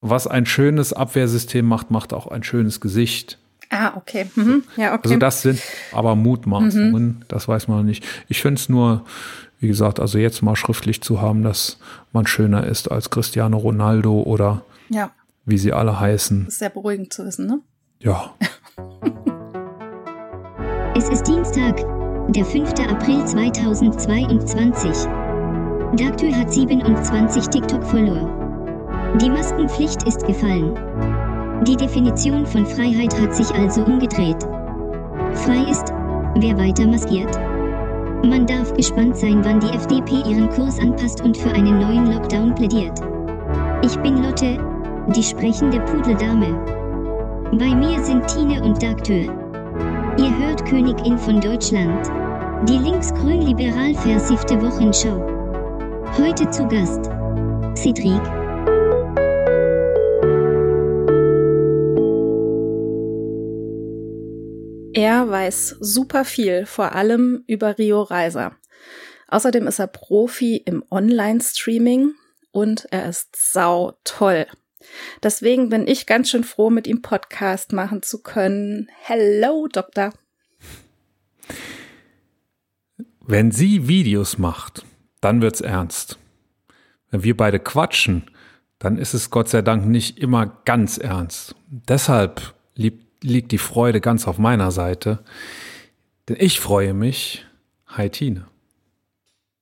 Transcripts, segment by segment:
was ein schönes Abwehrsystem macht, macht auch ein schönes Gesicht. Ah, okay. Mhm. Ja, okay. Also das sind aber Mutmaßungen, mhm. das weiß man nicht. Ich finde es nur, wie gesagt, also jetzt mal schriftlich zu haben, dass man schöner ist als Cristiano Ronaldo oder ja. wie sie alle heißen. Das ist sehr beruhigend zu wissen, ne? Ja. es ist Dienstag, der 5. April 2022. Dagtür hat 27 TikTok-Follower. Die Maskenpflicht ist gefallen. Die Definition von Freiheit hat sich also umgedreht. Frei ist, wer weiter maskiert. Man darf gespannt sein, wann die FDP ihren Kurs anpasst und für einen neuen Lockdown plädiert. Ich bin Lotte, die sprechende Pudeldame. Bei mir sind Tine und Dagtür. Ihr hört Königin von Deutschland. Die linksgrün-liberal versiffte Wochenschau. Heute zu Gast. Cedric. Er weiß super viel, vor allem über Rio Reiser. Außerdem ist er Profi im Online-Streaming und er ist sau toll. Deswegen bin ich ganz schön froh, mit ihm Podcast machen zu können. Hello, Doktor. Wenn sie Videos macht, dann wird's ernst. Wenn wir beide quatschen, dann ist es Gott sei Dank nicht immer ganz ernst. Deshalb liebt liegt die Freude ganz auf meiner Seite, denn ich freue mich. Hi Tine.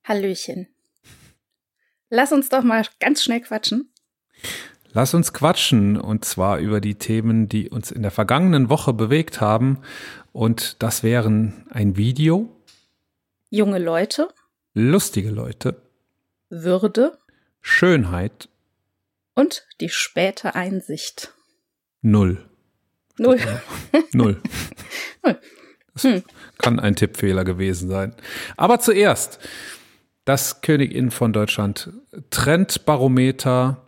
Hallöchen. Lass uns doch mal ganz schnell quatschen. Lass uns quatschen und zwar über die Themen, die uns in der vergangenen Woche bewegt haben. Und das wären ein Video. Junge Leute. Lustige Leute. Würde. Schönheit. Und die späte Einsicht. Null. Null. Null. Null. Das hm. kann ein Tippfehler gewesen sein. Aber zuerst das Königin von Deutschland Trendbarometer.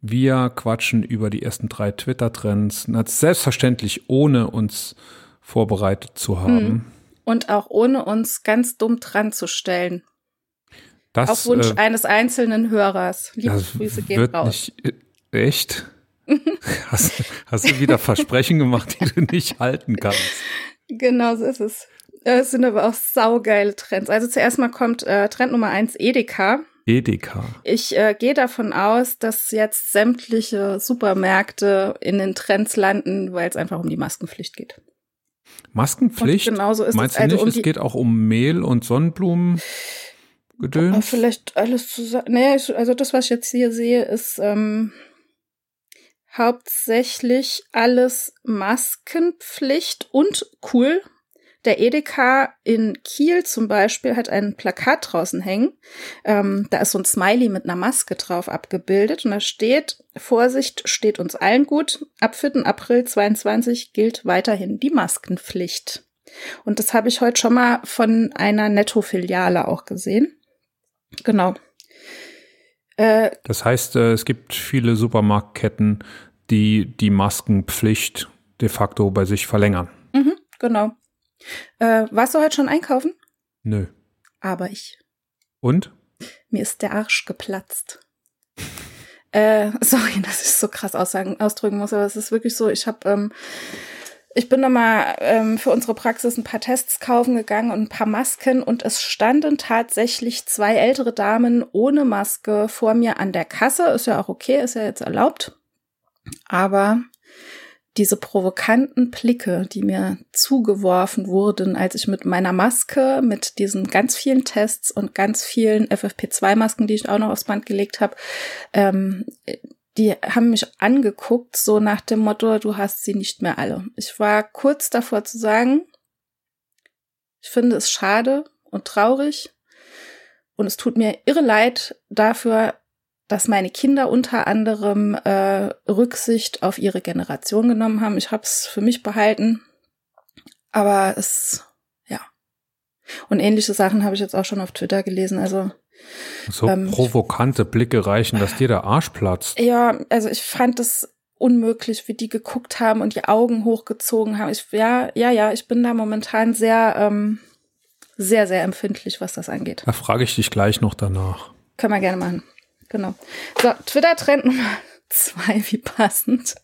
Wir quatschen über die ersten drei Twitter-Trends. Selbstverständlich ohne uns vorbereitet zu haben. Hm. Und auch ohne uns ganz dumm dran zu stellen. Das, Auf Wunsch äh, eines einzelnen Hörers. Liebe Grüße gehen raus. Nicht, äh, echt? hast, hast du wieder Versprechen gemacht, die du nicht halten kannst? Genau, so ist es. Es sind aber auch saugeile Trends. Also zuerst mal kommt äh, Trend Nummer eins Edeka. Edeka. Ich äh, gehe davon aus, dass jetzt sämtliche Supermärkte in den Trends landen, weil es einfach um die Maskenpflicht geht. Maskenpflicht? Und genauso ist Meinst es. Also du nicht, um es geht auch um Mehl und Sonnenblumen? Gedöns? Vielleicht alles zusammen. Nee, also das, was ich jetzt hier sehe, ist ähm, hauptsächlich alles Maskenpflicht und cool. Der Edeka in Kiel zum Beispiel hat ein Plakat draußen hängen. Ähm, da ist so ein Smiley mit einer Maske drauf abgebildet und da steht, Vorsicht steht uns allen gut. Ab 4. April 22 gilt weiterhin die Maskenpflicht. Und das habe ich heute schon mal von einer Netto-Filiale auch gesehen. Genau. Äh, das heißt, äh, es gibt viele Supermarktketten, die die Maskenpflicht de facto bei sich verlängern. Mhm, genau. Äh, warst du heute schon einkaufen? Nö. Aber ich. Und? Mir ist der Arsch geplatzt. äh, sorry, dass ich so krass aussagen, ausdrücken muss, aber es ist wirklich so, ich habe ähm, ich bin nochmal ähm, für unsere Praxis ein paar Tests kaufen gegangen und ein paar Masken und es standen tatsächlich zwei ältere Damen ohne Maske vor mir an der Kasse. Ist ja auch okay, ist ja jetzt erlaubt. Aber diese provokanten Blicke, die mir zugeworfen wurden, als ich mit meiner Maske, mit diesen ganz vielen Tests und ganz vielen FFP2-Masken, die ich auch noch aufs Band gelegt habe, ähm, die haben mich angeguckt, so nach dem Motto, du hast sie nicht mehr alle. Ich war kurz davor zu sagen, ich finde es schade und traurig und es tut mir irre leid dafür, dass meine Kinder unter anderem äh, Rücksicht auf ihre Generation genommen haben. Ich habe es für mich behalten, aber es, ja. Und ähnliche Sachen habe ich jetzt auch schon auf Twitter gelesen. Also so ähm, provokante Blicke reichen, dass dir der Arsch platzt. Ja, also ich fand es unmöglich, wie die geguckt haben und die Augen hochgezogen haben. Ich, ja, ja, ja, ich bin da momentan sehr, ähm, sehr, sehr empfindlich, was das angeht. Da frage ich dich gleich noch danach. Können wir gerne machen. Genau. So, Twitter-Trend Nummer, 2, wie passend,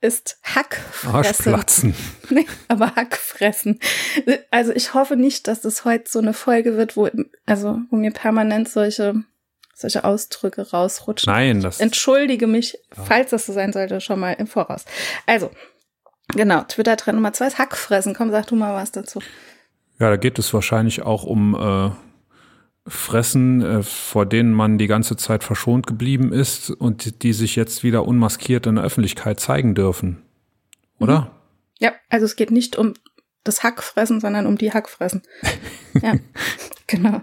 ist Hackfressen. Arschplatzen. Nee, aber Hackfressen. Also ich hoffe nicht, dass es heute so eine Folge wird, wo, also, wo mir permanent solche, solche Ausdrücke rausrutschen. Nein, das. Entschuldige mich, falls das so sein sollte, schon mal im Voraus. Also, genau, Twitter-Trend Nummer zwei ist Hackfressen. Komm, sag du mal was dazu. Ja, da geht es wahrscheinlich auch um äh, Fressen, äh, vor denen man die ganze Zeit verschont geblieben ist und die sich jetzt wieder unmaskiert in der Öffentlichkeit zeigen dürfen. Oder? Mhm. Ja, also es geht nicht um das Hackfressen, sondern um die Hackfressen. ja, genau.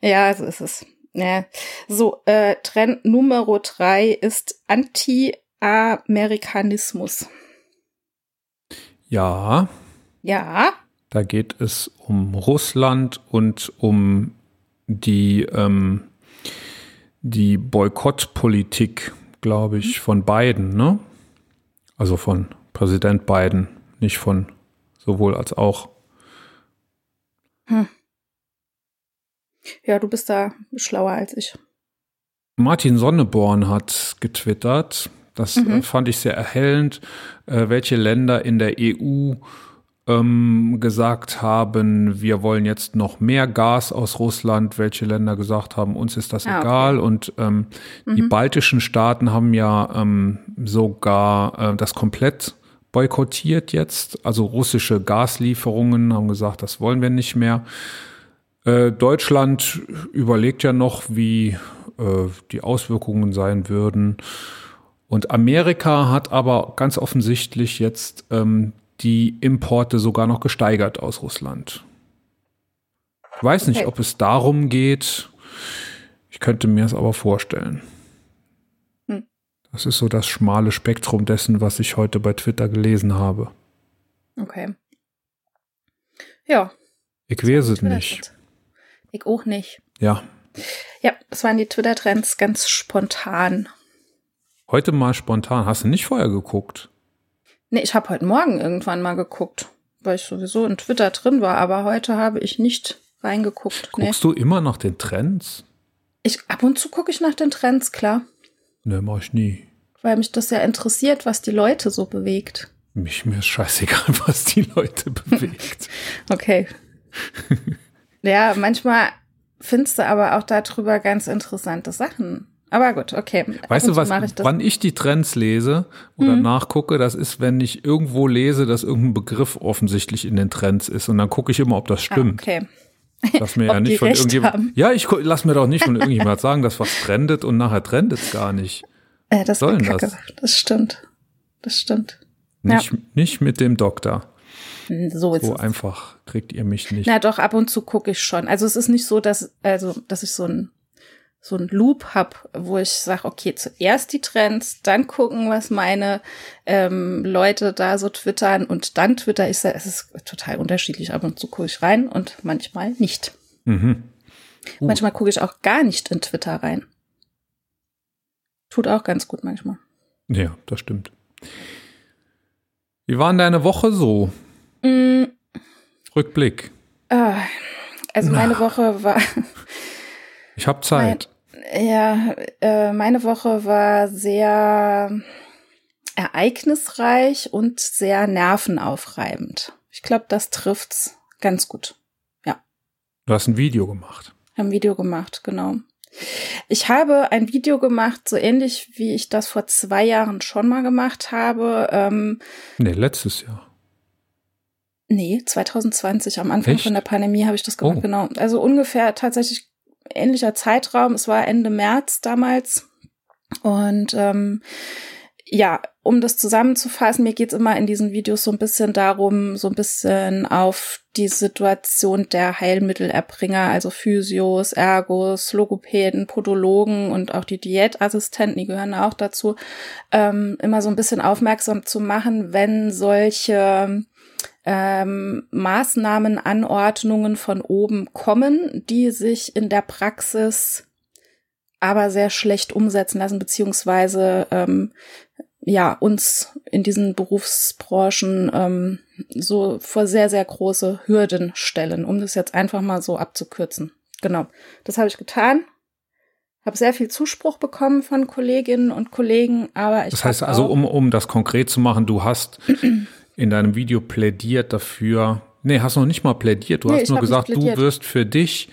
Ja, so ist es. Ja. So, äh, Trend Nummer drei ist Anti-Amerikanismus. Ja. Ja. Da geht es um Russland und um die, ähm, die Boykottpolitik, glaube ich, von Biden, ne? Also von Präsident Biden, nicht von sowohl als auch. Hm. Ja, du bist da schlauer als ich. Martin Sonneborn hat getwittert, das mhm. äh, fand ich sehr erhellend, äh, welche Länder in der EU ähm, gesagt haben, wir wollen jetzt noch mehr Gas aus Russland, welche Länder gesagt haben, uns ist das ah, egal. Okay. Und ähm, mhm. die baltischen Staaten haben ja ähm, sogar äh, das komplett boykottiert jetzt. Also russische Gaslieferungen haben gesagt, das wollen wir nicht mehr. Äh, Deutschland überlegt ja noch, wie äh, die Auswirkungen sein würden. Und Amerika hat aber ganz offensichtlich jetzt ähm, die Importe sogar noch gesteigert aus Russland. Ich weiß nicht, okay. ob es darum geht. Ich könnte mir es aber vorstellen. Hm. Das ist so das schmale Spektrum dessen, was ich heute bei Twitter gelesen habe. Okay. Ja. Ich weiß es nicht. Ich auch nicht. Ja. Ja, das waren die Twitter-Trends ganz spontan. Heute mal spontan. Hast du nicht vorher geguckt? Nee, ich habe heute Morgen irgendwann mal geguckt, weil ich sowieso in Twitter drin war, aber heute habe ich nicht reingeguckt. Guckst nee. du immer nach den Trends? Ich ab und zu gucke ich nach den Trends, klar. Ne, mach ich nie. Weil mich das ja interessiert, was die Leute so bewegt. Mich mir ist scheißegal, was die Leute bewegt. okay. ja, manchmal findest du aber auch darüber ganz interessante Sachen. Aber gut, okay. Weißt du was, ich wann ich die Trends lese oder hm. nachgucke, das ist, wenn ich irgendwo lese, dass irgendein Begriff offensichtlich in den Trends ist und dann gucke ich immer, ob das ah, stimmt. Ah, okay. Lass mir ja nicht von irgendjemand. Ja, ich lass mir doch nicht von irgendjemand sagen, dass was trendet und nachher trendet es gar nicht. Äh, das Sollen das? Das stimmt. Das stimmt. Nicht, ja. nicht mit dem Doktor. Hm, so, so einfach kriegt ihr mich nicht. Na doch, ab und zu gucke ich schon. Also es ist nicht so, dass, also, dass ich so ein so ein Loop hab, wo ich sage, okay, zuerst die Trends, dann gucken, was meine ähm, Leute da so twittern und dann twitter ich, es ist total unterschiedlich. Ab und zu gucke ich rein und manchmal nicht. Mhm. Uh. Manchmal gucke ich auch gar nicht in Twitter rein. Tut auch ganz gut manchmal. Ja, das stimmt. Wie war denn deine Woche so? Mm. Rückblick. Ah, also meine Woche war. Ich habe Zeit. Ja, äh, meine Woche war sehr ereignisreich und sehr nervenaufreibend. Ich glaube, das trifft's ganz gut. Ja. Du hast ein Video gemacht. Ein Video gemacht, genau. Ich habe ein Video gemacht, so ähnlich wie ich das vor zwei Jahren schon mal gemacht habe. Ähm, nee, letztes Jahr. Nee, 2020, am Anfang Echt? von der Pandemie habe ich das gemacht, oh. genau. Also ungefähr tatsächlich ähnlicher Zeitraum. Es war Ende März damals. Und ähm, ja, um das zusammenzufassen, mir geht's immer in diesen Videos so ein bisschen darum, so ein bisschen auf die Situation der Heilmittelerbringer, also Physios, Ergos, Logopäden, Podologen und auch die Diätassistenten, die gehören auch dazu, ähm, immer so ein bisschen aufmerksam zu machen, wenn solche ähm, Maßnahmen, Anordnungen von oben kommen, die sich in der Praxis aber sehr schlecht umsetzen lassen, beziehungsweise ähm, ja uns in diesen Berufsbranchen ähm, so vor sehr, sehr große Hürden stellen, um das jetzt einfach mal so abzukürzen. Genau, das habe ich getan, Habe sehr viel Zuspruch bekommen von Kolleginnen und Kollegen, aber ich. Das heißt also, um, um das konkret zu machen, du hast in deinem Video plädiert dafür, nee, hast noch nicht mal plädiert, du nee, hast nur gesagt, du wirst für dich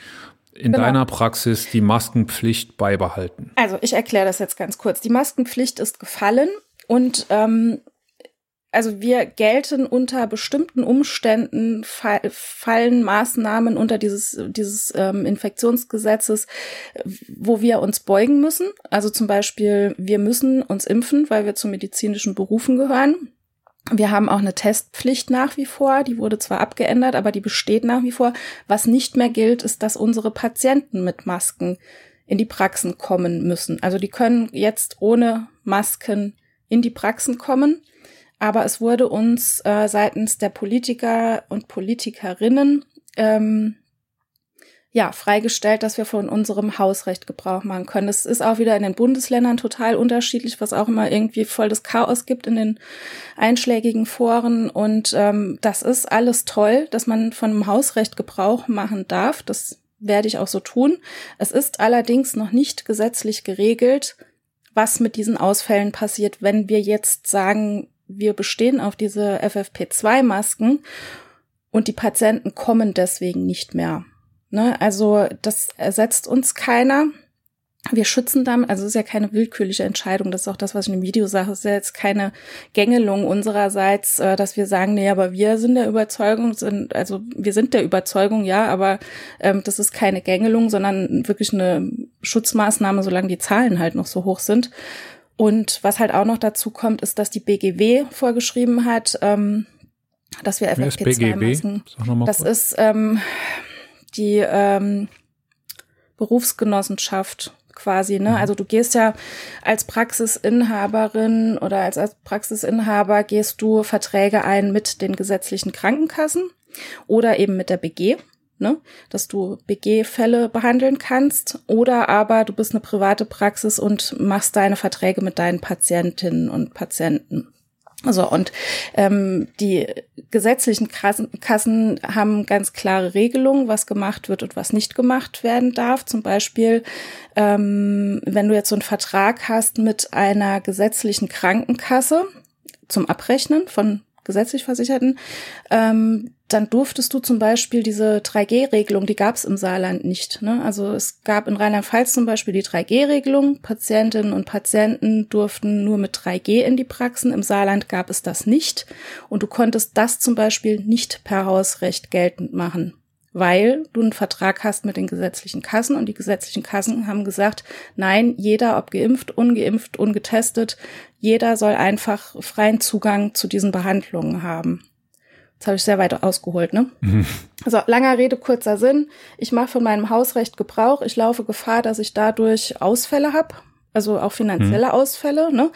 in genau. deiner Praxis die Maskenpflicht beibehalten. Also ich erkläre das jetzt ganz kurz. Die Maskenpflicht ist gefallen und ähm, also wir gelten unter bestimmten Umständen fallen Maßnahmen unter dieses dieses ähm, Infektionsgesetzes, wo wir uns beugen müssen. Also zum Beispiel wir müssen uns impfen, weil wir zu medizinischen Berufen gehören. Wir haben auch eine Testpflicht nach wie vor. Die wurde zwar abgeändert, aber die besteht nach wie vor. Was nicht mehr gilt, ist, dass unsere Patienten mit Masken in die Praxen kommen müssen. Also die können jetzt ohne Masken in die Praxen kommen. Aber es wurde uns äh, seitens der Politiker und Politikerinnen ähm, ja, freigestellt, dass wir von unserem Hausrecht Gebrauch machen können. Es ist auch wieder in den Bundesländern total unterschiedlich, was auch immer irgendwie voll das Chaos gibt in den einschlägigen Foren. Und ähm, das ist alles toll, dass man von dem Hausrecht Gebrauch machen darf. Das werde ich auch so tun. Es ist allerdings noch nicht gesetzlich geregelt, was mit diesen Ausfällen passiert, wenn wir jetzt sagen, wir bestehen auf diese FFP2-Masken und die Patienten kommen deswegen nicht mehr. Ne? Also das ersetzt uns keiner. Wir schützen damit, also es ist ja keine willkürliche Entscheidung, das ist auch das, was ich in dem Video sage, es ist ja jetzt keine Gängelung unsererseits, äh, dass wir sagen, nee, aber wir sind der Überzeugung, sind, also wir sind der Überzeugung, ja, aber ähm, das ist keine Gängelung, sondern wirklich eine Schutzmaßnahme, solange die Zahlen halt noch so hoch sind. Und was halt auch noch dazu kommt, ist, dass die BGW vorgeschrieben hat, ähm, dass wir FFP2-Masken. Das ist ähm, die ähm, Berufsgenossenschaft quasi, ne? Mhm. Also du gehst ja als Praxisinhaberin oder als, als Praxisinhaber gehst du Verträge ein mit den gesetzlichen Krankenkassen oder eben mit der BG, ne? Dass du BG-Fälle behandeln kannst oder aber du bist eine private Praxis und machst deine Verträge mit deinen Patientinnen und Patienten. So, und ähm, die gesetzlichen Kassen, haben ganz klare Regelungen, was gemacht wird und was nicht gemacht werden darf. Zum Beispiel, ähm, wenn du jetzt so einen Vertrag hast mit einer gesetzlichen Krankenkasse zum Abrechnen von gesetzlich Versicherten, ähm, dann durftest du zum Beispiel diese 3G-Regelung, die gab es im Saarland nicht. Ne? Also es gab in Rheinland-Pfalz zum Beispiel die 3G-Regelung. Patientinnen und Patienten durften nur mit 3G in die Praxen. Im Saarland gab es das nicht. Und du konntest das zum Beispiel nicht per Hausrecht geltend machen weil du einen Vertrag hast mit den gesetzlichen Kassen und die gesetzlichen Kassen haben gesagt, nein, jeder, ob geimpft, ungeimpft, ungetestet, jeder soll einfach freien Zugang zu diesen Behandlungen haben. Jetzt habe ich sehr weit ausgeholt, ne? Mhm. Also langer Rede, kurzer Sinn. Ich mache von meinem Hausrecht Gebrauch. Ich laufe Gefahr, dass ich dadurch Ausfälle habe, also auch finanzielle mhm. Ausfälle. Ne?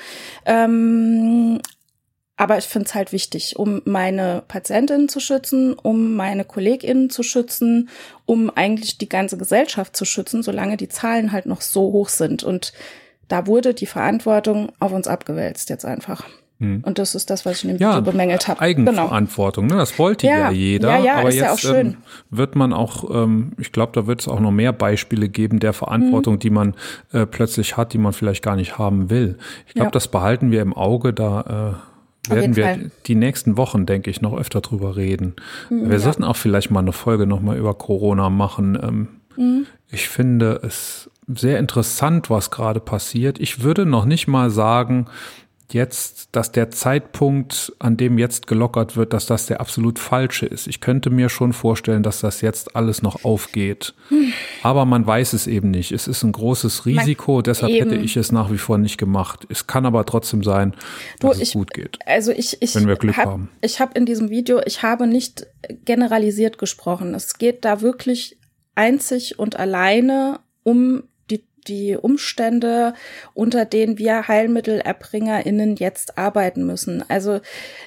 Ähm, aber ich finde es halt wichtig, um meine Patientinnen zu schützen, um meine KollegInnen zu schützen, um eigentlich die ganze Gesellschaft zu schützen, solange die Zahlen halt noch so hoch sind. Und da wurde die Verantwortung auf uns abgewälzt jetzt einfach. Hm. Und das ist das, was ich in dem ja, Video bemängelt habe. Eigenverantwortung, genau. ne? das wollte ja, ja jeder. Ja, ja, aber ist jetzt ja auch schön. Ähm, wird man auch, ähm, ich glaube, da wird es auch noch mehr Beispiele geben der Verantwortung, hm. die man äh, plötzlich hat, die man vielleicht gar nicht haben will. Ich glaube, ja. das behalten wir im Auge, da äh, werden wir Fall. die nächsten Wochen, denke ich, noch öfter drüber reden. Mhm, wir ja. sollten auch vielleicht mal eine Folge nochmal über Corona machen. Ähm, mhm. Ich finde es sehr interessant, was gerade passiert. Ich würde noch nicht mal sagen, jetzt, dass der Zeitpunkt, an dem jetzt gelockert wird, dass das der absolut falsche ist. Ich könnte mir schon vorstellen, dass das jetzt alles noch aufgeht. Aber man weiß es eben nicht. Es ist ein großes Risiko, man, deshalb eben. hätte ich es nach wie vor nicht gemacht. Es kann aber trotzdem sein, dass du, es gut geht. Also ich, ich wenn wir Glück hab, haben. Ich habe in diesem Video, ich habe nicht generalisiert gesprochen. Es geht da wirklich einzig und alleine um die Umstände, unter denen wir HeilmittelerbringerInnen jetzt arbeiten müssen. Also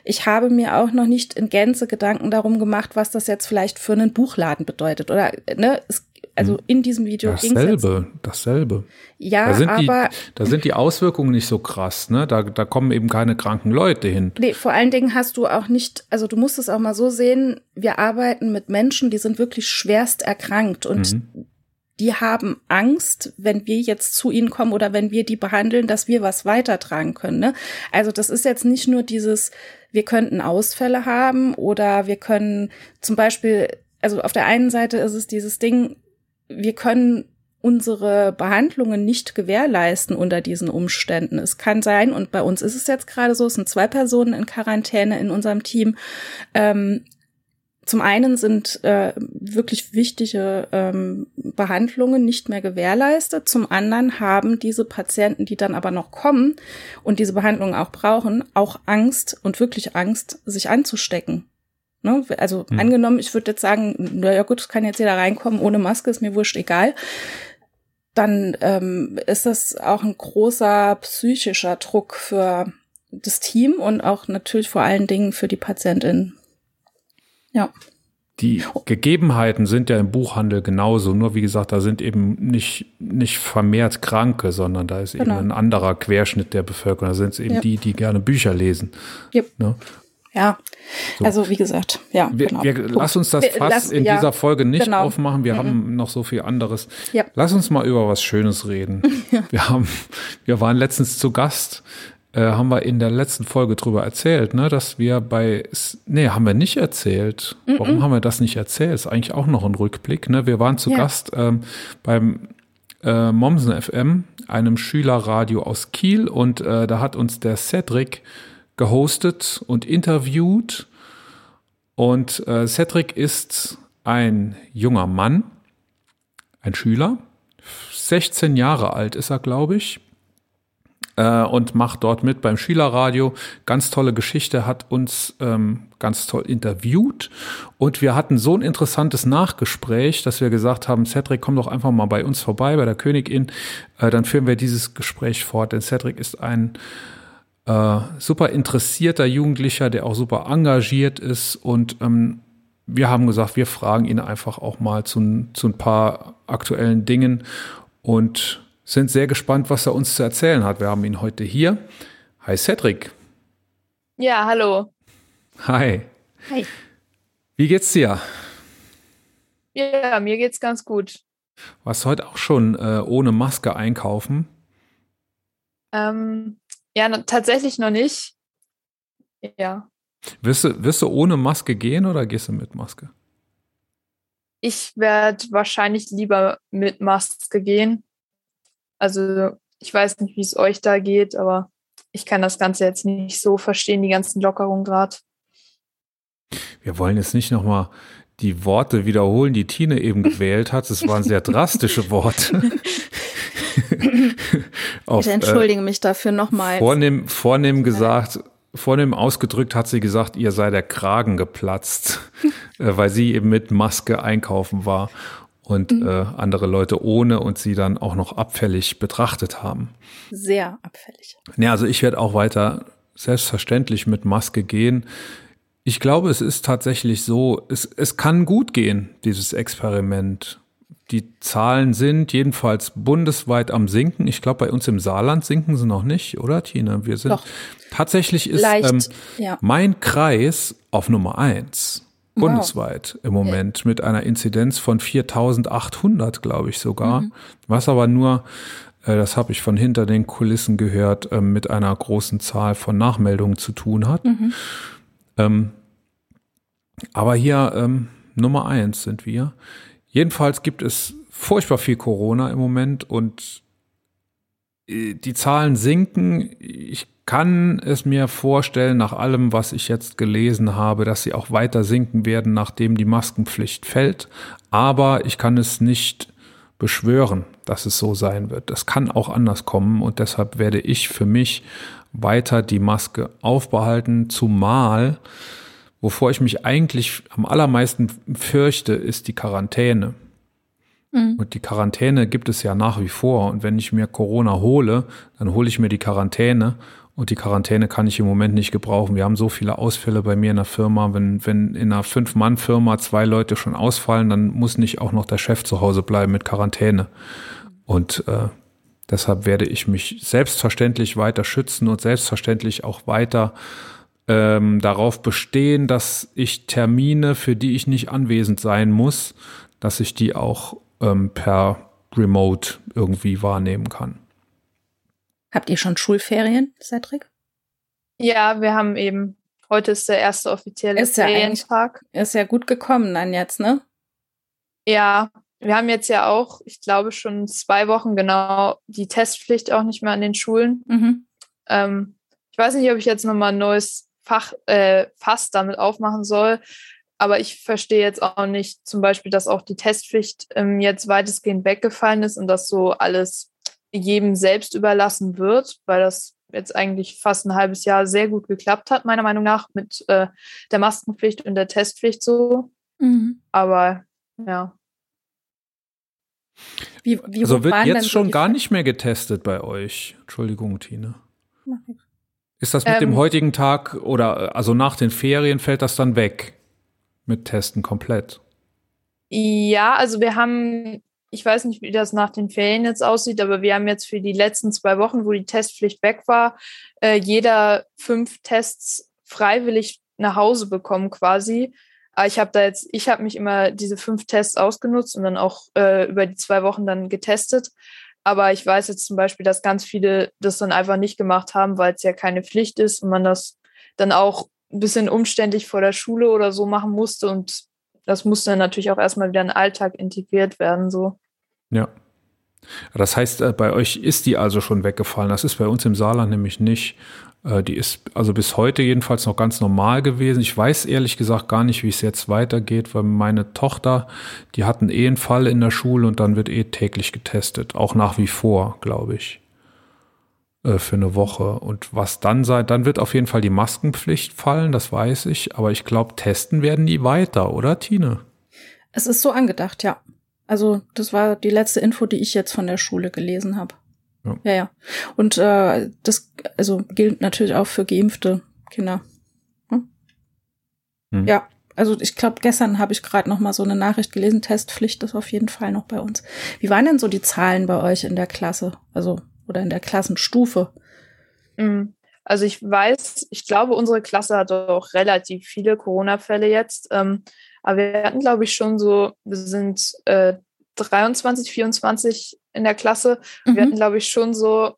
ich habe mir auch noch nicht in Gänze Gedanken darum gemacht, was das jetzt vielleicht für einen Buchladen bedeutet. Oder, ne, es, also hm. in diesem Video dasselbe, dasselbe. Ja, da sind aber die, da sind die Auswirkungen nicht so krass, ne? Da, da kommen eben keine kranken Leute hin. Nee, vor allen Dingen hast du auch nicht, also du musst es auch mal so sehen, wir arbeiten mit Menschen, die sind wirklich schwerst erkrankt und mhm die haben Angst, wenn wir jetzt zu ihnen kommen oder wenn wir die behandeln, dass wir was weitertragen können. Ne? Also das ist jetzt nicht nur dieses, wir könnten Ausfälle haben oder wir können zum Beispiel, also auf der einen Seite ist es dieses Ding, wir können unsere Behandlungen nicht gewährleisten unter diesen Umständen. Es kann sein, und bei uns ist es jetzt gerade so, es sind zwei Personen in Quarantäne in unserem Team. Ähm, zum einen sind äh, wirklich wichtige ähm, Behandlungen nicht mehr gewährleistet. Zum anderen haben diese Patienten, die dann aber noch kommen und diese Behandlungen auch brauchen, auch Angst und wirklich Angst, sich anzustecken. Ne? Also mhm. angenommen, ich würde jetzt sagen, naja gut, es kann jetzt jeder reinkommen ohne Maske, ist mir wurscht egal dann ähm, ist das auch ein großer psychischer Druck für das Team und auch natürlich vor allen Dingen für die Patientin. Ja. Die Gegebenheiten sind ja im Buchhandel genauso, nur wie gesagt, da sind eben nicht, nicht vermehrt Kranke, sondern da ist genau. eben ein anderer Querschnitt der Bevölkerung. Da sind es eben ja. die, die gerne Bücher lesen. Yep. Ne? Ja, so. also wie gesagt, ja. Wir, genau. wir, lass uns das Fass in ja, dieser Folge nicht genau. aufmachen. Wir mhm. haben noch so viel anderes. Ja. Lass uns mal über was Schönes reden. Wir haben, wir waren letztens zu Gast, äh, haben wir in der letzten Folge drüber erzählt, ne, dass wir bei, nee, haben wir nicht erzählt. Mhm. Warum haben wir das nicht erzählt? Ist eigentlich auch noch ein Rückblick. Ne? Wir waren zu ja. Gast ähm, beim äh, Mommsen FM, einem Schülerradio aus Kiel, und äh, da hat uns der Cedric gehostet und interviewt. Und äh, Cedric ist ein junger Mann, ein Schüler, 16 Jahre alt ist er, glaube ich, äh, und macht dort mit beim Schülerradio. Ganz tolle Geschichte, hat uns ähm, ganz toll interviewt und wir hatten so ein interessantes Nachgespräch, dass wir gesagt haben, Cedric, komm doch einfach mal bei uns vorbei, bei der Königin, äh, dann führen wir dieses Gespräch fort, denn Cedric ist ein äh, super interessierter Jugendlicher, der auch super engagiert ist. Und ähm, wir haben gesagt, wir fragen ihn einfach auch mal zu, zu ein paar aktuellen Dingen und sind sehr gespannt, was er uns zu erzählen hat. Wir haben ihn heute hier. Hi Cedric. Ja, hallo. Hi. Hi. Wie geht's dir? Ja, mir geht's ganz gut. Warst du heute auch schon äh, ohne Maske einkaufen? Ähm, ja, tatsächlich noch nicht. Ja. Wirst du, wirst du ohne Maske gehen oder gehst du mit Maske? Ich werde wahrscheinlich lieber mit Maske gehen. Also ich weiß nicht, wie es euch da geht, aber ich kann das Ganze jetzt nicht so verstehen, die ganzen Lockerungen gerade. Wir wollen jetzt nicht nochmal die Worte wiederholen, die Tine eben gewählt hat. Das waren sehr drastische Worte. Auf, ich entschuldige äh, mich dafür nochmal. Vornehm, vornehm gesagt, vornehm ausgedrückt hat sie gesagt, ihr sei der Kragen geplatzt, äh, weil sie eben mit Maske einkaufen war und mhm. äh, andere Leute ohne und sie dann auch noch abfällig betrachtet haben. Sehr abfällig. Ja, also ich werde auch weiter selbstverständlich mit Maske gehen. Ich glaube, es ist tatsächlich so, es, es kann gut gehen, dieses Experiment die Zahlen sind jedenfalls bundesweit am Sinken. Ich glaube, bei uns im Saarland sinken sie noch nicht, oder Tina? Wir sind Doch. tatsächlich ist Leicht, ähm, ja. mein Kreis auf Nummer eins wow. bundesweit im Moment mit einer Inzidenz von 4.800, glaube ich sogar. Mhm. Was aber nur, äh, das habe ich von hinter den Kulissen gehört, äh, mit einer großen Zahl von Nachmeldungen zu tun hat. Mhm. Ähm, aber hier ähm, Nummer eins sind wir. Jedenfalls gibt es furchtbar viel Corona im Moment und äh, die Zahlen sinken. Ich kann es mir vorstellen, nach allem, was ich jetzt gelesen habe, dass sie auch weiter sinken werden, nachdem die Maskenpflicht fällt. Aber ich kann es nicht beschwören, dass es so sein wird. Das kann auch anders kommen und deshalb werde ich für mich weiter die Maske aufbehalten, zumal Wovor ich mich eigentlich am allermeisten fürchte, ist die Quarantäne. Mhm. Und die Quarantäne gibt es ja nach wie vor. Und wenn ich mir Corona hole, dann hole ich mir die Quarantäne. Und die Quarantäne kann ich im Moment nicht gebrauchen. Wir haben so viele Ausfälle bei mir in der Firma. Wenn, wenn in einer Fünf-Mann-Firma zwei Leute schon ausfallen, dann muss nicht auch noch der Chef zu Hause bleiben mit Quarantäne. Und äh, deshalb werde ich mich selbstverständlich weiter schützen und selbstverständlich auch weiter ähm, darauf bestehen, dass ich Termine, für die ich nicht anwesend sein muss, dass ich die auch ähm, per remote irgendwie wahrnehmen kann. Habt ihr schon Schulferien, Cedric? Ja, wir haben eben, heute ist der erste offizielle ist ja Ferientag. Ist ja gut gekommen dann jetzt, ne? Ja, wir haben jetzt ja auch, ich glaube, schon zwei Wochen genau die Testpflicht auch nicht mehr an den Schulen. Mhm. Ähm, ich weiß nicht, ob ich jetzt nochmal ein neues Fach, äh, Fass damit aufmachen soll, aber ich verstehe jetzt auch nicht zum Beispiel, dass auch die Testpflicht ähm, jetzt weitestgehend weggefallen ist und dass so alles jedem selbst überlassen wird, weil das jetzt eigentlich fast ein halbes Jahr sehr gut geklappt hat, meiner Meinung nach, mit äh, der Maskenpflicht und der Testpflicht so. Mhm. Aber ja. Wie, wie also wird jetzt schon gar nicht mehr getestet bei euch. Entschuldigung, Tine. Ist das mit ähm, dem heutigen Tag oder also nach den Ferien fällt das dann weg mit Testen komplett? Ja, also wir haben, ich weiß nicht, wie das nach den Ferien jetzt aussieht, aber wir haben jetzt für die letzten zwei Wochen, wo die Testpflicht weg war, äh, jeder fünf Tests freiwillig nach Hause bekommen quasi. Aber ich habe da jetzt, ich habe mich immer diese fünf Tests ausgenutzt und dann auch äh, über die zwei Wochen dann getestet. Aber ich weiß jetzt zum Beispiel, dass ganz viele das dann einfach nicht gemacht haben, weil es ja keine Pflicht ist und man das dann auch ein bisschen umständlich vor der Schule oder so machen musste. Und das musste dann natürlich auch erstmal wieder in den Alltag integriert werden. So. Ja. Das heißt, äh, bei euch ist die also schon weggefallen. Das ist bei uns im Saarland nämlich nicht. Äh, die ist also bis heute jedenfalls noch ganz normal gewesen. Ich weiß ehrlich gesagt gar nicht, wie es jetzt weitergeht, weil meine Tochter, die eh einen Fall in der Schule und dann wird eh täglich getestet. Auch nach wie vor, glaube ich. Äh, für eine Woche. Und was dann sei, dann wird auf jeden Fall die Maskenpflicht fallen, das weiß ich. Aber ich glaube, testen werden die weiter, oder Tine? Es ist so angedacht, ja. Also das war die letzte Info, die ich jetzt von der Schule gelesen habe. Ja. ja, ja. Und äh, das also gilt natürlich auch für geimpfte Kinder. Hm? Hm. Ja, also ich glaube, gestern habe ich gerade noch mal so eine Nachricht gelesen, Testpflicht ist auf jeden Fall noch bei uns. Wie waren denn so die Zahlen bei euch in der Klasse, also oder in der Klassenstufe? Hm. Also ich weiß, ich glaube, unsere Klasse hat auch relativ viele Corona-Fälle jetzt. Ähm, aber wir hatten, glaube ich, schon so, wir sind äh, 23, 24 in der Klasse. Mhm. Wir hatten, glaube ich, schon so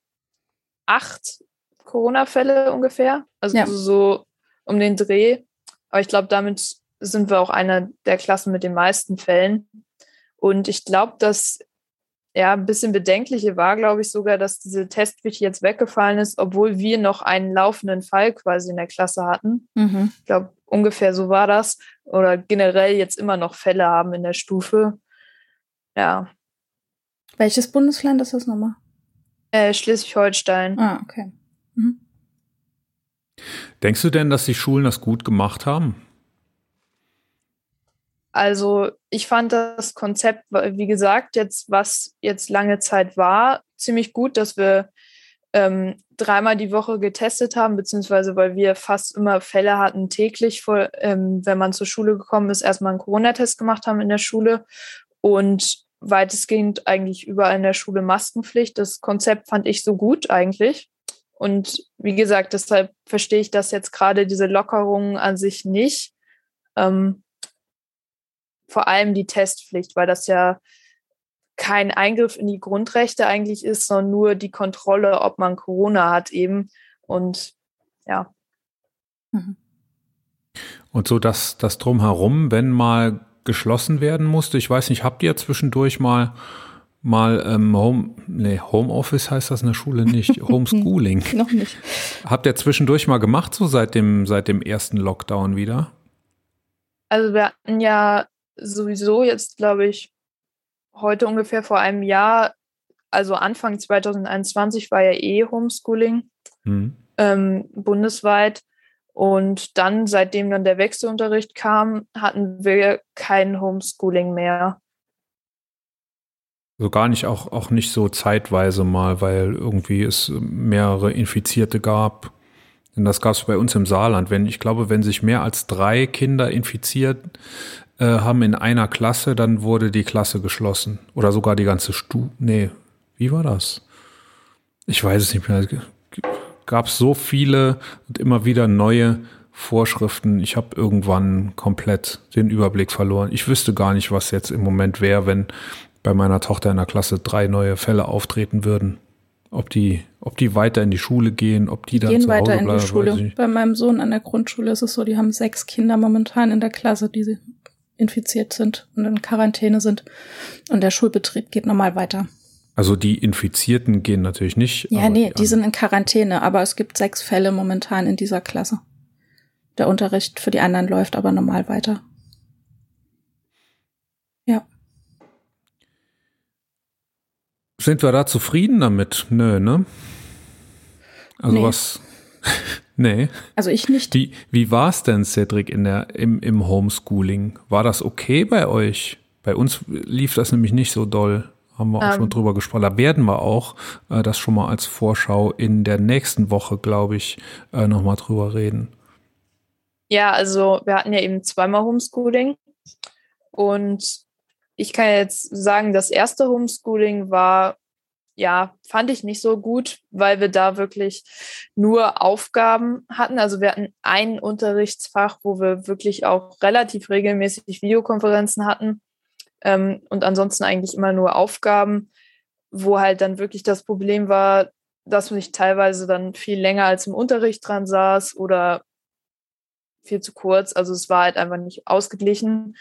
acht Corona-Fälle ungefähr. Also ja. so um den Dreh. Aber ich glaube, damit sind wir auch einer der Klassen mit den meisten Fällen. Und ich glaube, dass ja ein bisschen bedenkliche war, glaube ich, sogar, dass diese Testpflicht jetzt weggefallen ist, obwohl wir noch einen laufenden Fall quasi in der Klasse hatten. Mhm. Ich glaube, ungefähr so war das. Oder generell jetzt immer noch Fälle haben in der Stufe. Ja. Welches Bundesland ist das nochmal? Äh, Schleswig-Holstein. Ah, okay. Mhm. Denkst du denn, dass die Schulen das gut gemacht haben? Also ich fand das Konzept, wie gesagt, jetzt was jetzt lange Zeit war, ziemlich gut, dass wir ähm, dreimal die Woche getestet haben, beziehungsweise weil wir fast immer Fälle hatten täglich, vor, ähm, wenn man zur Schule gekommen ist, erstmal einen Corona-Test gemacht haben in der Schule und weitestgehend eigentlich überall in der Schule Maskenpflicht. Das Konzept fand ich so gut eigentlich. Und wie gesagt, deshalb verstehe ich das jetzt gerade, diese Lockerungen an sich nicht. Ähm, vor allem die Testpflicht, weil das ja kein Eingriff in die Grundrechte eigentlich ist, sondern nur die Kontrolle, ob man Corona hat eben. Und ja. Mhm. Und so das, das drumherum, wenn mal geschlossen werden musste. Ich weiß nicht, habt ihr zwischendurch mal mal ähm, Home, nee, Homeoffice heißt das in der Schule nicht, Homeschooling. Noch nicht. Habt ihr zwischendurch mal gemacht, so seit dem, seit dem ersten Lockdown wieder? Also wir hatten ja sowieso jetzt, glaube ich, heute ungefähr vor einem Jahr, also Anfang 2021 war ja eh Homeschooling hm. ähm, bundesweit. Und dann, seitdem dann der Wechselunterricht kam, hatten wir kein Homeschooling mehr. So gar nicht, auch, auch nicht so zeitweise mal, weil irgendwie es mehrere Infizierte gab. Denn das gab es bei uns im Saarland. Wenn, ich glaube, wenn sich mehr als drei Kinder infiziert äh, haben in einer Klasse, dann wurde die Klasse geschlossen. Oder sogar die ganze Stu. Nee, wie war das? Ich weiß es nicht mehr gab es so viele und immer wieder neue Vorschriften. Ich habe irgendwann komplett den Überblick verloren. Ich wüsste gar nicht, was jetzt im Moment wäre, wenn bei meiner Tochter in der Klasse drei neue Fälle auftreten würden. Ob die, ob die weiter in die Schule gehen, ob die, die dann gehen zu Hause weiter in bleiben, die Schule. Bei meinem Sohn an der Grundschule ist es so, die haben sechs Kinder momentan in der Klasse, die infiziert sind und in Quarantäne sind. Und der Schulbetrieb geht normal weiter. Also die Infizierten gehen natürlich nicht. Ja, nee, die, die sind in Quarantäne, aber es gibt sechs Fälle momentan in dieser Klasse. Der Unterricht für die anderen läuft aber normal weiter. Ja. Sind wir da zufrieden damit? Nö, ne? Also Nee. was? Nee. Also ich nicht. Wie, wie war es denn, Cedric, in der, im, im Homeschooling? War das okay bei euch? Bei uns lief das nämlich nicht so doll. Haben wir auch Ähm. schon drüber gesprochen. Da werden wir auch äh, das schon mal als Vorschau in der nächsten Woche, glaube ich, äh, nochmal drüber reden. Ja, also wir hatten ja eben zweimal Homeschooling und ich kann jetzt sagen, das erste Homeschooling war, ja, fand ich nicht so gut, weil wir da wirklich nur Aufgaben hatten. Also wir hatten ein Unterrichtsfach, wo wir wirklich auch relativ regelmäßig Videokonferenzen hatten ähm, und ansonsten eigentlich immer nur Aufgaben, wo halt dann wirklich das Problem war, dass ich teilweise dann viel länger als im Unterricht dran saß oder viel zu kurz. Also es war halt einfach nicht ausgeglichen.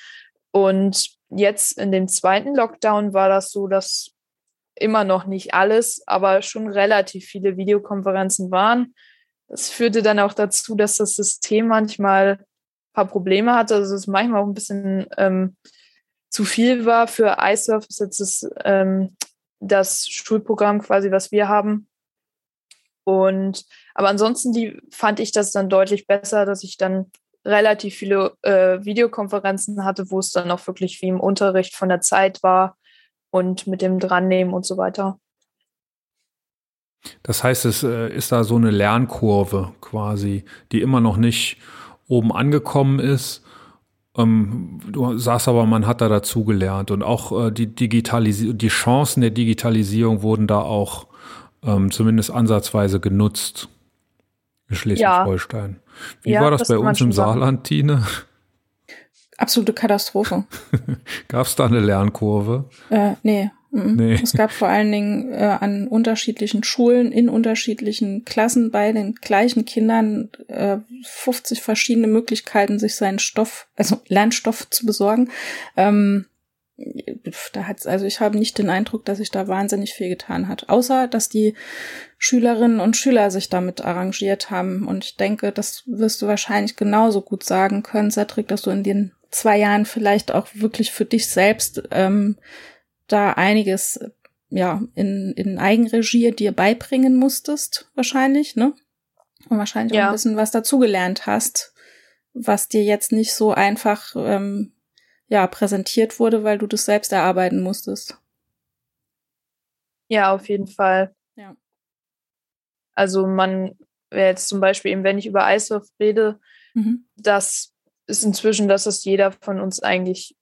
Und jetzt in dem zweiten Lockdown war das so, dass immer noch nicht alles, aber schon relativ viele Videokonferenzen waren. Das führte dann auch dazu, dass das System manchmal ein paar Probleme hatte. Also es manchmal auch ein bisschen ähm, zu viel war für iSurf. Das ist jetzt das, ähm, das Schulprogramm quasi, was wir haben. Und aber ansonsten die fand ich das dann deutlich besser, dass ich dann relativ viele äh, Videokonferenzen hatte, wo es dann auch wirklich wie im Unterricht von der Zeit war und mit dem drannehmen und so weiter. Das heißt, es äh, ist da so eine Lernkurve quasi, die immer noch nicht oben angekommen ist. Ähm, du sagst aber, man hat da dazugelernt und auch äh, die Digitalisierung, die Chancen der Digitalisierung wurden da auch ähm, zumindest ansatzweise genutzt in Schleswig-Holstein. Wie Ja, war das, das bei uns im. Saarland, Tine? Absolute Katastrophe. Gab es da eine Lernkurve? Äh, nee. Nee. Es gab vor allen Dingen äh, an unterschiedlichen Schulen, in unterschiedlichen Klassen bei den gleichen Kindern äh, 50 verschiedene Möglichkeiten, sich seinen Stoff, also Lernstoff zu besorgen. Ähm, da hat's, also ich habe nicht den Eindruck, dass sich da wahnsinnig viel getan hat. Außer, dass die Schülerinnen und Schüler sich damit arrangiert haben. Und ich denke, das wirst du wahrscheinlich genauso gut sagen können, Cedric, dass du in den zwei Jahren vielleicht auch wirklich für dich selbst ähm, da einiges ja in, in Eigenregie dir beibringen musstest, wahrscheinlich, ne? Und wahrscheinlich auch Ja. ein bisschen was dazugelernt hast, was dir jetzt nicht so einfach ähm, ja präsentiert wurde, weil du das selbst erarbeiten musstest. Ja, auf jeden Fall. Ja. Also man, jetzt zum Beispiel eben, wenn ich über iSurf rede, Mhm. das ist inzwischen, dass es jeder von uns eigentlich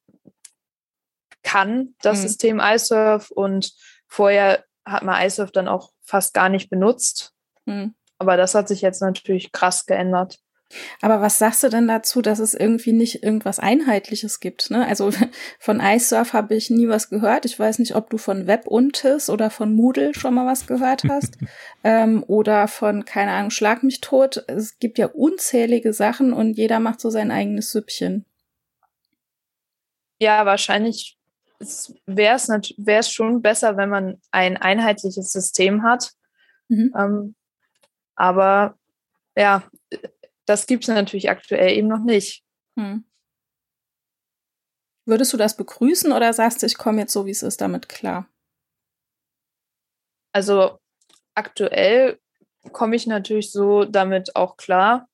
kann, das Mhm. System iSurf. Und vorher hat man iSurf dann auch fast gar nicht benutzt. Mhm. Aber das hat sich jetzt natürlich krass geändert. Aber was sagst du denn dazu, dass es irgendwie nicht irgendwas Einheitliches gibt? Ne? Also von iSurf habe ich nie was gehört. Ich weiß nicht, ob du von WebUntis oder von Moodle schon mal was gehört hast. ähm, oder von, keine Ahnung, Schlag mich tot. Es gibt ja unzählige Sachen und jeder macht so sein eigenes Süppchen. Ja, wahrscheinlich wäre es wäre es schon besser, wenn man ein einheitliches System hat. Mhm. Ähm, aber ja, das gibt es natürlich aktuell eben noch nicht. Hm. Würdest du das begrüßen oder sagst du, ich komme jetzt so, wie es ist, damit klar? Also aktuell komme ich natürlich so damit auch klar.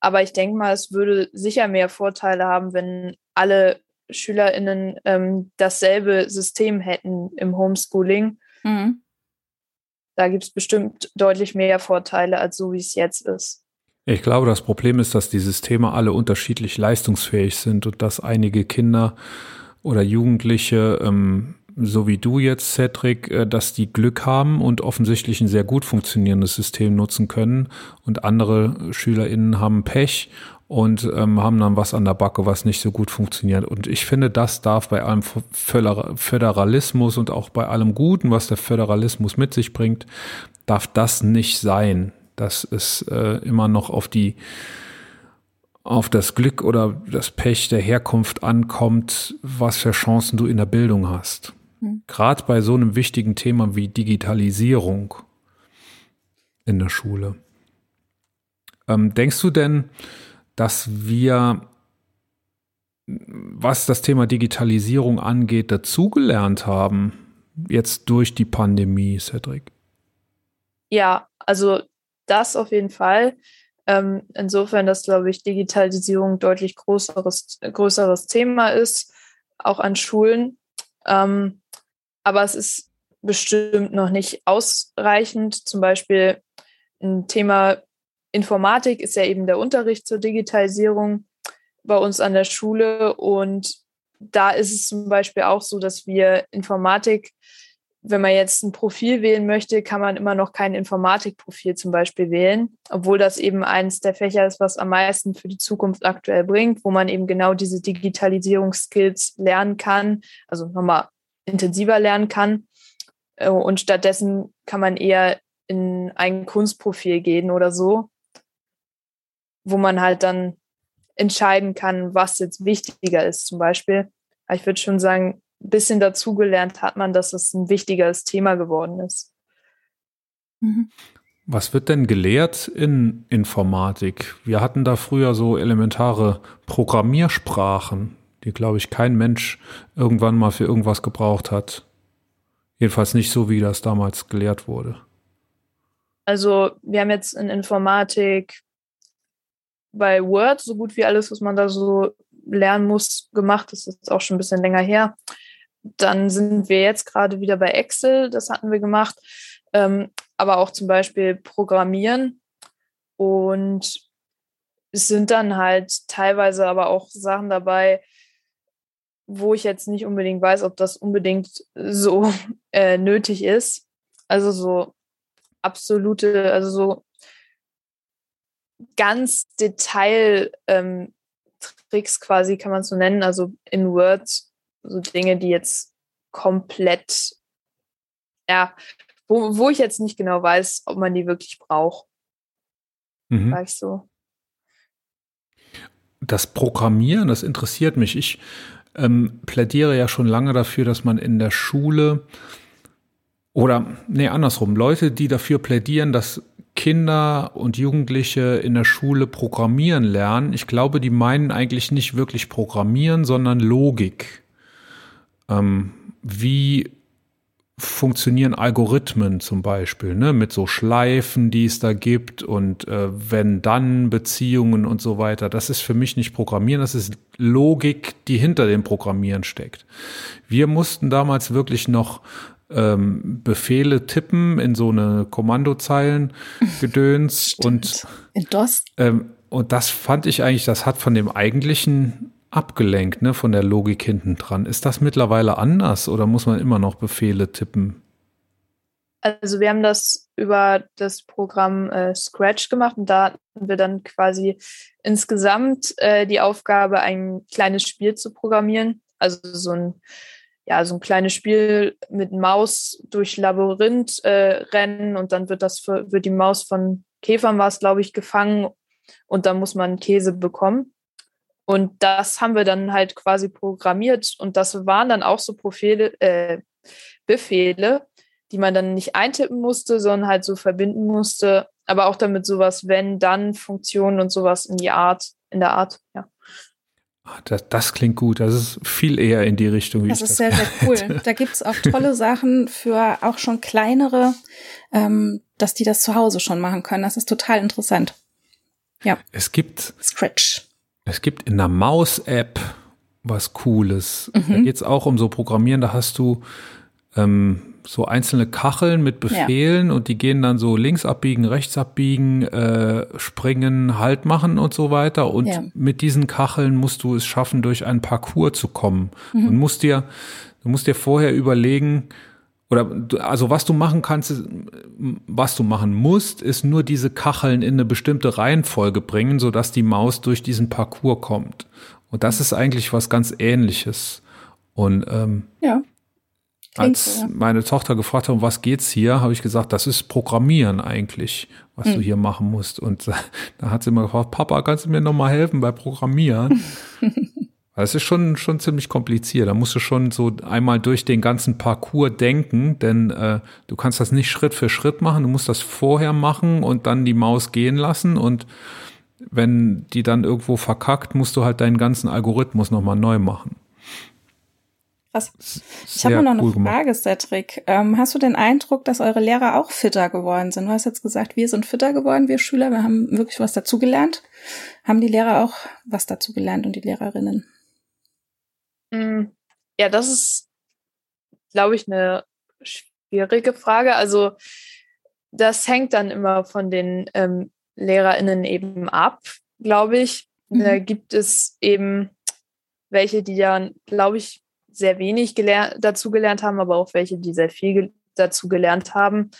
Aber ich denke mal, es würde sicher mehr Vorteile haben, wenn alle SchülerInnen ähm, dasselbe System hätten im Homeschooling. Mhm. Da gibt es bestimmt deutlich mehr Vorteile, als so wie es jetzt ist. Ich glaube, das Problem ist, dass die Systeme alle unterschiedlich leistungsfähig sind und dass einige Kinder oder Jugendliche, ähm, so wie du jetzt, Cedric, äh, dass die Glück haben und offensichtlich ein sehr gut funktionierendes System nutzen können und andere SchülerInnen haben Pech und ähm, haben dann was an der Backe, was nicht so gut funktioniert. Und ich finde, das darf bei allem Föderalismus und auch bei allem Guten, was der Föderalismus mit sich bringt, darf das nicht sein, dass es äh, immer noch auf die auf das Glück oder das Pech der Herkunft ankommt, was für Chancen du in der Bildung hast. Mhm. Gerade bei so einem wichtigen Thema wie Digitalisierung in der Schule. Ähm, denkst du denn, dass wir, was das Thema Digitalisierung angeht, dazugelernt haben, jetzt durch die Pandemie, Cedric? Ja, also das auf jeden Fall. Ähm, insofern, dass, glaube ich, Digitalisierung deutlich größeres, größeres Thema ist, auch an Schulen. Ähm, aber es ist bestimmt noch nicht ausreichend. Zum Beispiel ein Thema Informatik ist ja eben der Unterricht zur Digitalisierung bei uns an der Schule. Und da ist es zum Beispiel auch so, dass wir Informatik wenn man jetzt ein Profil wählen möchte, kann man immer noch kein Informatikprofil zum Beispiel wählen, obwohl das eben eines der Fächer ist, was am meisten für die Zukunft aktuell bringt, wo man eben genau diese Digitalisierungsskills lernen kann, also nochmal intensiver lernen kann. Äh, und stattdessen kann man eher in ein Kunstprofil gehen oder so, wo man halt dann entscheiden kann, was jetzt wichtiger ist zum Beispiel. Ich würde schon sagen, bisschen dazugelernt hat man, dass es ein wichtiges Thema geworden ist. Mhm. Was wird denn gelehrt in Informatik? Wir hatten da früher so elementare Programmiersprachen, die, glaube ich, kein Mensch irgendwann mal für irgendwas gebraucht hat. Jedenfalls nicht so, wie das damals gelehrt wurde. Also wir haben jetzt in Informatik bei Word so gut wie alles, was man da so lernen muss, gemacht. Das ist auch schon ein bisschen länger her. Dann sind wir jetzt gerade wieder bei Excel, das hatten wir gemacht, ähm, aber auch zum Beispiel Programmieren. Und es sind dann halt teilweise aber auch Sachen dabei, wo ich jetzt nicht unbedingt weiß, ob das unbedingt so äh, nötig ist. Also so absolute, also so ganz Detail ähm, quasi kann man so nennen, also in Word so Dinge, die jetzt komplett, ja, wo, wo ich jetzt nicht genau weiß, ob man die wirklich braucht. Mhm. Sag ich so. Das Programmieren, das interessiert mich. Ich ähm, plädiere ja schon lange dafür, dass man in der Schule oder, nee, andersrum, Leute, die dafür plädieren, dass Kinder und Jugendliche in der Schule programmieren lernen, ich glaube, die meinen eigentlich nicht wirklich Programmieren, sondern Logik. Ähm, wie funktionieren Algorithmen zum Beispiel, ne, mit so Schleifen, die es da gibt und äh, wenn dann Beziehungen und so weiter. Das ist für mich nicht Programmieren, das ist Logik, die hinter dem Programmieren steckt. Wir mussten damals wirklich noch ähm, Befehle tippen in so eine Kommandozeilen gedöns und. Ähm, und das fand ich eigentlich, das hat von dem eigentlichen abgelenkt, ne, von der Logik hinten dran. Ist das mittlerweile anders oder muss man immer noch Befehle tippen? Also wir haben das über das Programm äh, Scratch gemacht und da hatten wir dann quasi insgesamt äh, die Aufgabe, ein kleines Spiel zu programmieren. Also so ein, ja, so ein kleines Spiel mit Maus durch Labyrinth äh, rennen und dann wird das für, wird die Maus von Käfern glaube ich, gefangen und dann muss man Käse bekommen. Und das haben wir dann halt quasi programmiert. Und das waren dann auch so Profile, äh, Befehle, die man dann nicht eintippen musste, sondern halt so verbinden musste. Aber auch damit sowas, wenn, dann Funktionen und sowas in die Art, in der Art, ja. Ah, das, das, klingt gut. Das ist viel eher in die Richtung. Wie das ist das sehr, sehr cool. Da gibt es auch tolle Sachen für auch schon kleinere, ähm, dass die das zu Hause schon machen können. Das ist total interessant. Ja. Es gibt Scratch. Es gibt in der Maus-App was Cooles. Mhm. Da geht es auch um so Programmieren. Da hast du ähm, so einzelne Kacheln mit Befehlen ja. und die gehen dann so links abbiegen, rechts abbiegen, äh, springen, Halt machen und so weiter. Und ja. mit diesen Kacheln musst du es schaffen, durch einen Parcours zu kommen. Mhm. Und musst dir, du musst dir vorher überlegen, oder also was du machen kannst, was du machen musst, ist nur diese Kacheln in eine bestimmte Reihenfolge bringen, sodass die Maus durch diesen Parcours kommt. Und das ist eigentlich was ganz Ähnliches. Und ähm, ja. als meine Tochter gefragt hat, um was geht's hier, habe ich gesagt, das ist Programmieren eigentlich, was hm. du hier machen musst. Und da hat sie immer gefragt, Papa, kannst du mir noch mal helfen bei Programmieren? Das ist schon, schon ziemlich kompliziert. Da musst du schon so einmal durch den ganzen Parcours denken, denn äh, du kannst das nicht Schritt für Schritt machen. Du musst das vorher machen und dann die Maus gehen lassen. Und wenn die dann irgendwo verkackt, musst du halt deinen ganzen Algorithmus nochmal neu machen. Krass. Ich habe noch cool eine Frage, Cedric. Ähm, hast du den Eindruck, dass eure Lehrer auch fitter geworden sind? Du hast jetzt gesagt, wir sind fitter geworden, wir Schüler. Wir haben wirklich was dazugelernt. Haben die Lehrer auch was dazugelernt und die Lehrerinnen? Mm, ja, das ist, glaube ich, eine schwierige Frage. Also das hängt dann immer von den ähm, LehrerInnen eben ab, glaube ich. Mhm. Da gibt es eben welche, die dann, glaube ich, sehr wenig gelernt, dazu gelernt haben, aber auch welche, die sehr viel dazu gelernt haben.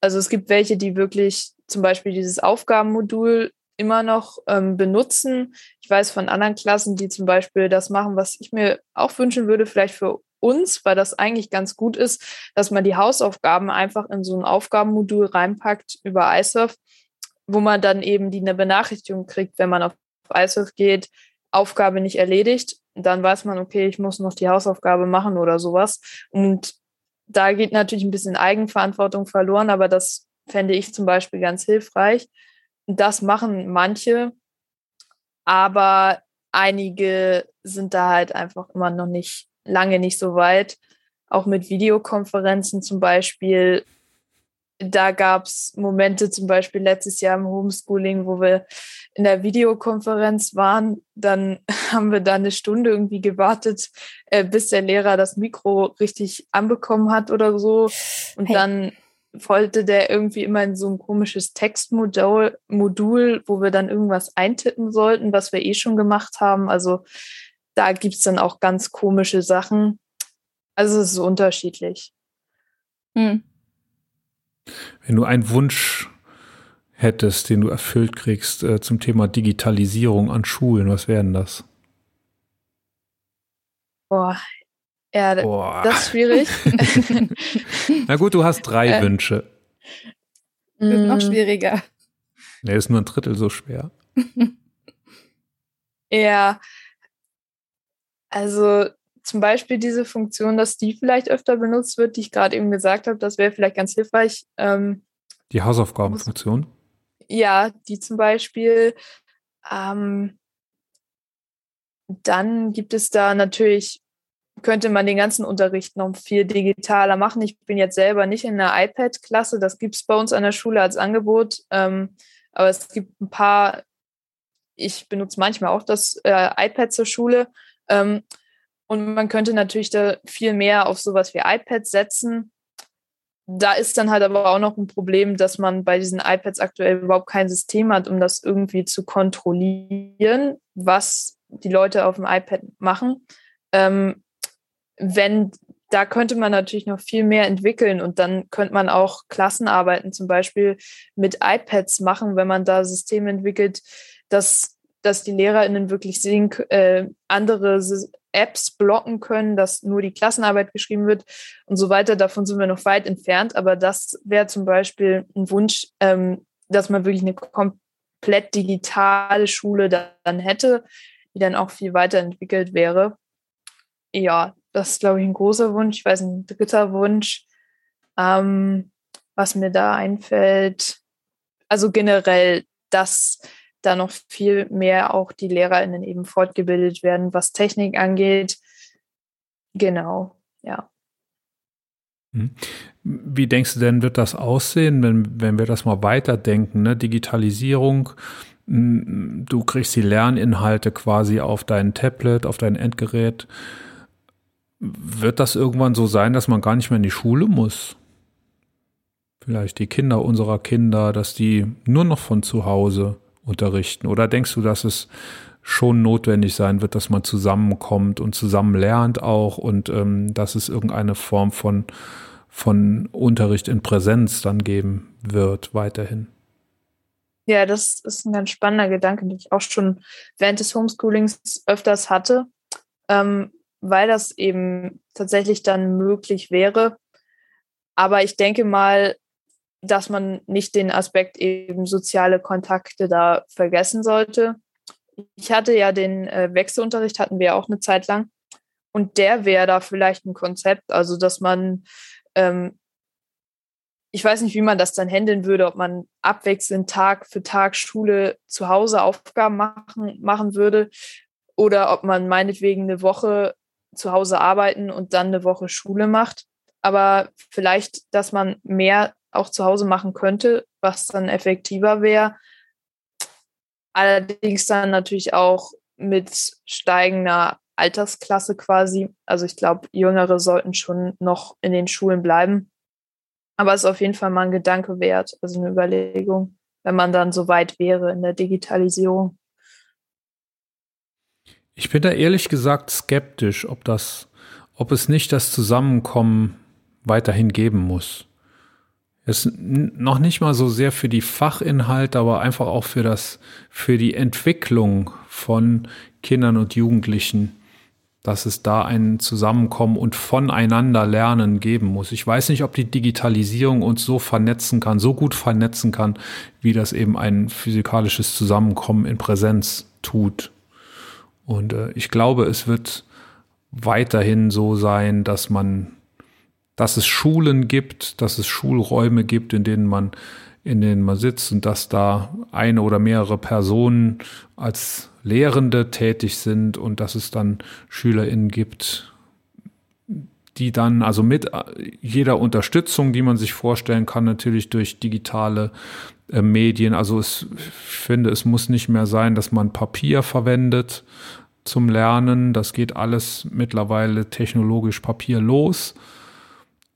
Also es gibt welche, die wirklich zum Beispiel dieses Aufgabenmodul immer noch ähm, benutzen. Ich weiß von anderen Klassen, die zum Beispiel das machen, was ich mir auch wünschen würde, vielleicht für uns, weil das eigentlich ganz gut ist, dass man die Hausaufgaben einfach in so ein Aufgabenmodul reinpackt über iSurf, wo man dann eben die eine Benachrichtigung kriegt, wenn man auf iSurf geht, Aufgabe nicht erledigt. Dann weiß man, okay, ich muss noch die Hausaufgabe machen oder sowas. Und da geht natürlich ein bisschen Eigenverantwortung verloren, aber das fände ich zum Beispiel ganz hilfreich. Das machen manche, aber einige sind da halt einfach immer noch nicht lange nicht so weit. Auch mit Videokonferenzen zum Beispiel. Da gab es Momente, zum Beispiel letztes Jahr im Homeschooling, wo wir in der Videokonferenz waren. Dann haben wir da eine Stunde irgendwie gewartet, äh, bis der Lehrer das Mikro richtig anbekommen hat oder so. Und hey. dann wollte der irgendwie immer in so ein komisches Textmodul, Modul, wo wir dann irgendwas eintippen sollten, was wir eh schon gemacht haben. Also da gibt es dann auch ganz komische Sachen. Also es ist unterschiedlich. Hm. Wenn du einen Wunsch hättest, den du erfüllt kriegst äh, zum Thema Digitalisierung an Schulen, was wären das? Boah, ja, Boah. das ist schwierig. Na gut, du hast drei äh, Wünsche. Das ist noch schwieriger. Der ist nur ein Drittel so schwer. ja. Also zum Beispiel diese Funktion, dass die vielleicht öfter benutzt wird, die ich gerade eben gesagt habe, das wäre vielleicht ganz hilfreich. Ähm, die Hausaufgabenfunktion? Ja, die zum Beispiel. Ähm, dann gibt es da natürlich könnte man den ganzen Unterricht noch viel digitaler machen. Ich bin jetzt selber nicht in einer iPad-Klasse, das gibt es bei uns an der Schule als Angebot. Ähm, aber es gibt ein paar, ich benutze manchmal auch das äh, iPad zur Schule. Ähm, und man könnte natürlich da viel mehr auf sowas wie iPads setzen. Da ist dann halt aber auch noch ein Problem, dass man bei diesen iPads aktuell überhaupt kein System hat, um das irgendwie zu kontrollieren, was die Leute auf dem iPad machen. Ähm, wenn da könnte man natürlich noch viel mehr entwickeln und dann könnte man auch Klassenarbeiten zum Beispiel mit iPads machen, wenn man da Systeme entwickelt, dass, dass die LehrerInnen wirklich sehen, äh, andere Apps blocken können, dass nur die Klassenarbeit geschrieben wird und so weiter. Davon sind wir noch weit entfernt, aber das wäre zum Beispiel ein Wunsch, ähm, dass man wirklich eine komplett digitale Schule dann hätte, die dann auch viel weiterentwickelt wäre. Ja, das ist, glaube ich, ein großer Wunsch. Ich weiß, ein dritter Wunsch, ähm, was mir da einfällt. Also generell, dass da noch viel mehr auch die LehrerInnen eben fortgebildet werden, was Technik angeht. Genau, ja. Hm. Wie denkst du denn, wird das aussehen, wenn, wenn wir das mal weiterdenken? Ne? Digitalisierung, hm, du kriegst die Lerninhalte quasi auf dein Tablet, auf dein Endgerät. Wird das irgendwann so sein, dass man gar nicht mehr in die Schule muss? Vielleicht die Kinder unserer Kinder, dass die nur noch von zu Hause unterrichten? Oder denkst du, dass es schon notwendig sein wird, dass man zusammenkommt und zusammen lernt auch und ähm, dass es irgendeine Form von, von Unterricht in Präsenz dann geben wird weiterhin. Ja, das ist ein ganz spannender Gedanke, den ich auch schon während des Homeschoolings öfters hatte, ähm, weil das eben tatsächlich dann möglich wäre. Aber ich denke mal, dass man nicht den Aspekt eben soziale Kontakte da vergessen sollte. Ich hatte ja den äh, Wechselunterricht, hatten wir auch eine Zeit lang. Und der wäre da vielleicht ein Konzept, also dass man ähm, ich weiß nicht, wie man das dann handeln würde, ob man abwechselnd Tag für Tag Schule zu Hause Aufgaben machen, machen würde oder ob man meinetwegen eine Woche zu Hause arbeiten und dann eine Woche Schule macht. Aber vielleicht, dass man mehr auch zu Hause machen könnte, was dann effektiver wäre. Allerdings dann natürlich auch mit steigender Altersklasse quasi. Also ich glaube, Jüngere sollten schon noch in den Schulen bleiben. Aber es ist auf jeden Fall mal ein Gedanke wert, also eine Überlegung, wenn man dann so weit wäre in der Digitalisierung. Ich bin da ehrlich gesagt skeptisch, ob das, ob es nicht das Zusammenkommen weiterhin geben muss. Es noch nicht mal so sehr für die Fachinhalte, aber einfach auch für das, für die Entwicklung von Kindern und Jugendlichen dass es da ein Zusammenkommen und voneinander lernen geben muss. Ich weiß nicht, ob die Digitalisierung uns so vernetzen kann, so gut vernetzen kann, wie das eben ein physikalisches Zusammenkommen in Präsenz tut. Und äh, ich glaube, es wird weiterhin so sein, dass man, dass es Schulen gibt, dass es Schulräume gibt, in denen man in denen man sitzt und dass da eine oder mehrere Personen als Lehrende tätig sind und dass es dann SchülerInnen gibt, die dann also mit jeder Unterstützung, die man sich vorstellen kann, natürlich durch digitale äh, Medien. Also es, ich finde, es muss nicht mehr sein, dass man Papier verwendet zum Lernen. Das geht alles mittlerweile technologisch papierlos.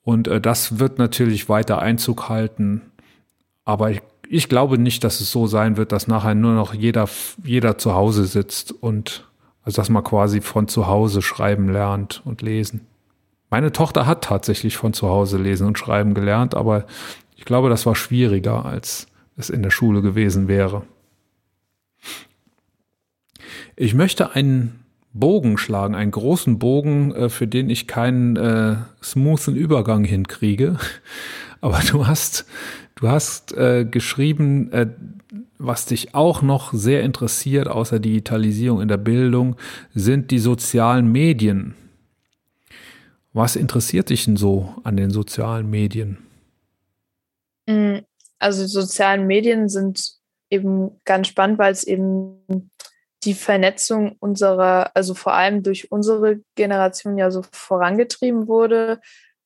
Und äh, das wird natürlich weiter Einzug halten aber ich, ich glaube nicht, dass es so sein wird, dass nachher nur noch jeder, jeder zu Hause sitzt und also dass man quasi von zu Hause schreiben lernt und lesen. Meine Tochter hat tatsächlich von zu Hause lesen und schreiben gelernt, aber ich glaube, das war schwieriger, als es in der Schule gewesen wäre. Ich möchte einen Bogen schlagen, einen großen Bogen, äh, für den ich keinen äh, smoothen Übergang hinkriege. Aber du hast Du hast äh, geschrieben, äh, was dich auch noch sehr interessiert, außer Digitalisierung in der Bildung, sind die sozialen Medien. Was interessiert dich denn so an den sozialen Medien? Also sozialen Medien sind eben ganz spannend, weil es eben die Vernetzung unserer, also vor allem durch unsere Generation ja so vorangetrieben wurde.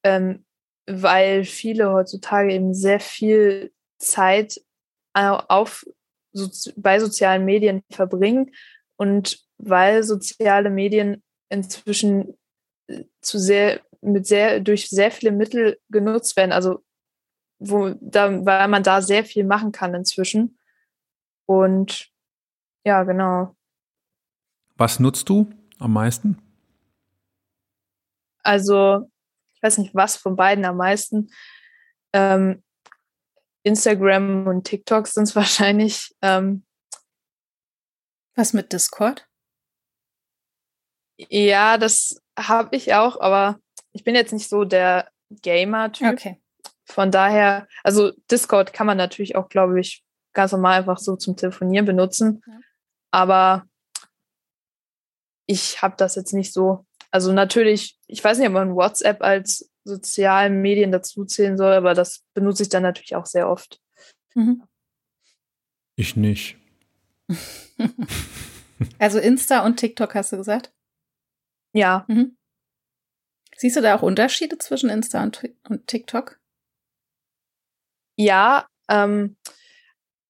Ähm, weil viele heutzutage eben sehr viel Zeit auf, so, bei sozialen Medien verbringen und weil soziale Medien inzwischen äh, zu sehr mit sehr durch sehr viele Mittel genutzt werden, also wo da, weil man da sehr viel machen kann inzwischen. Und ja, genau. Was nutzt du am meisten? Also weiß nicht, was von beiden am meisten. Ähm, Instagram und TikTok sind es wahrscheinlich. Ähm, was mit Discord? Ja, das habe ich auch, aber ich bin jetzt nicht so der Gamer-Typ. Okay. Von daher, also Discord kann man natürlich auch, glaube ich, ganz normal einfach so zum Telefonieren benutzen. Ja. Aber ich habe das jetzt nicht so also natürlich, ich weiß nicht, ob man WhatsApp als sozialen Medien dazu zählen soll, aber das benutze ich dann natürlich auch sehr oft. Mhm. Ich nicht. also Insta und TikTok hast du gesagt? Ja. Mhm. Siehst du da auch Unterschiede zwischen Insta und, TikTok? Ja, ähm,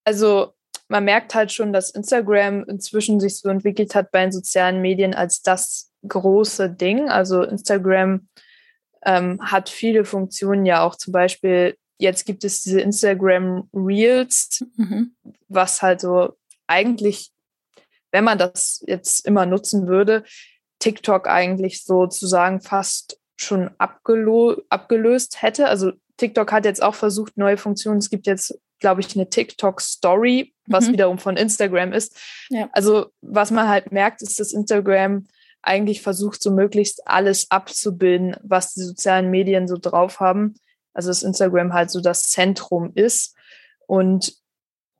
also man merkt halt schon, dass Instagram inzwischen sich so entwickelt hat bei den sozialen Medien als das große Ding. Also Instagram ähm, hat viele Funktionen ja auch. Zum Beispiel, jetzt gibt es diese Instagram Reels, mhm. was halt so eigentlich, wenn man das jetzt immer nutzen würde, TikTok eigentlich sozusagen fast schon abgelöst hätte. Also TikTok hat jetzt auch versucht, neue Funktionen. Es gibt jetzt, glaube ich, eine TikTok Story, was mhm. wiederum von Instagram ist. Ja. Also was man halt merkt, ist, dass Instagram eigentlich versucht, so möglichst alles abzubilden, was die sozialen Medien so drauf haben. Also dass Instagram halt so das Zentrum ist. Und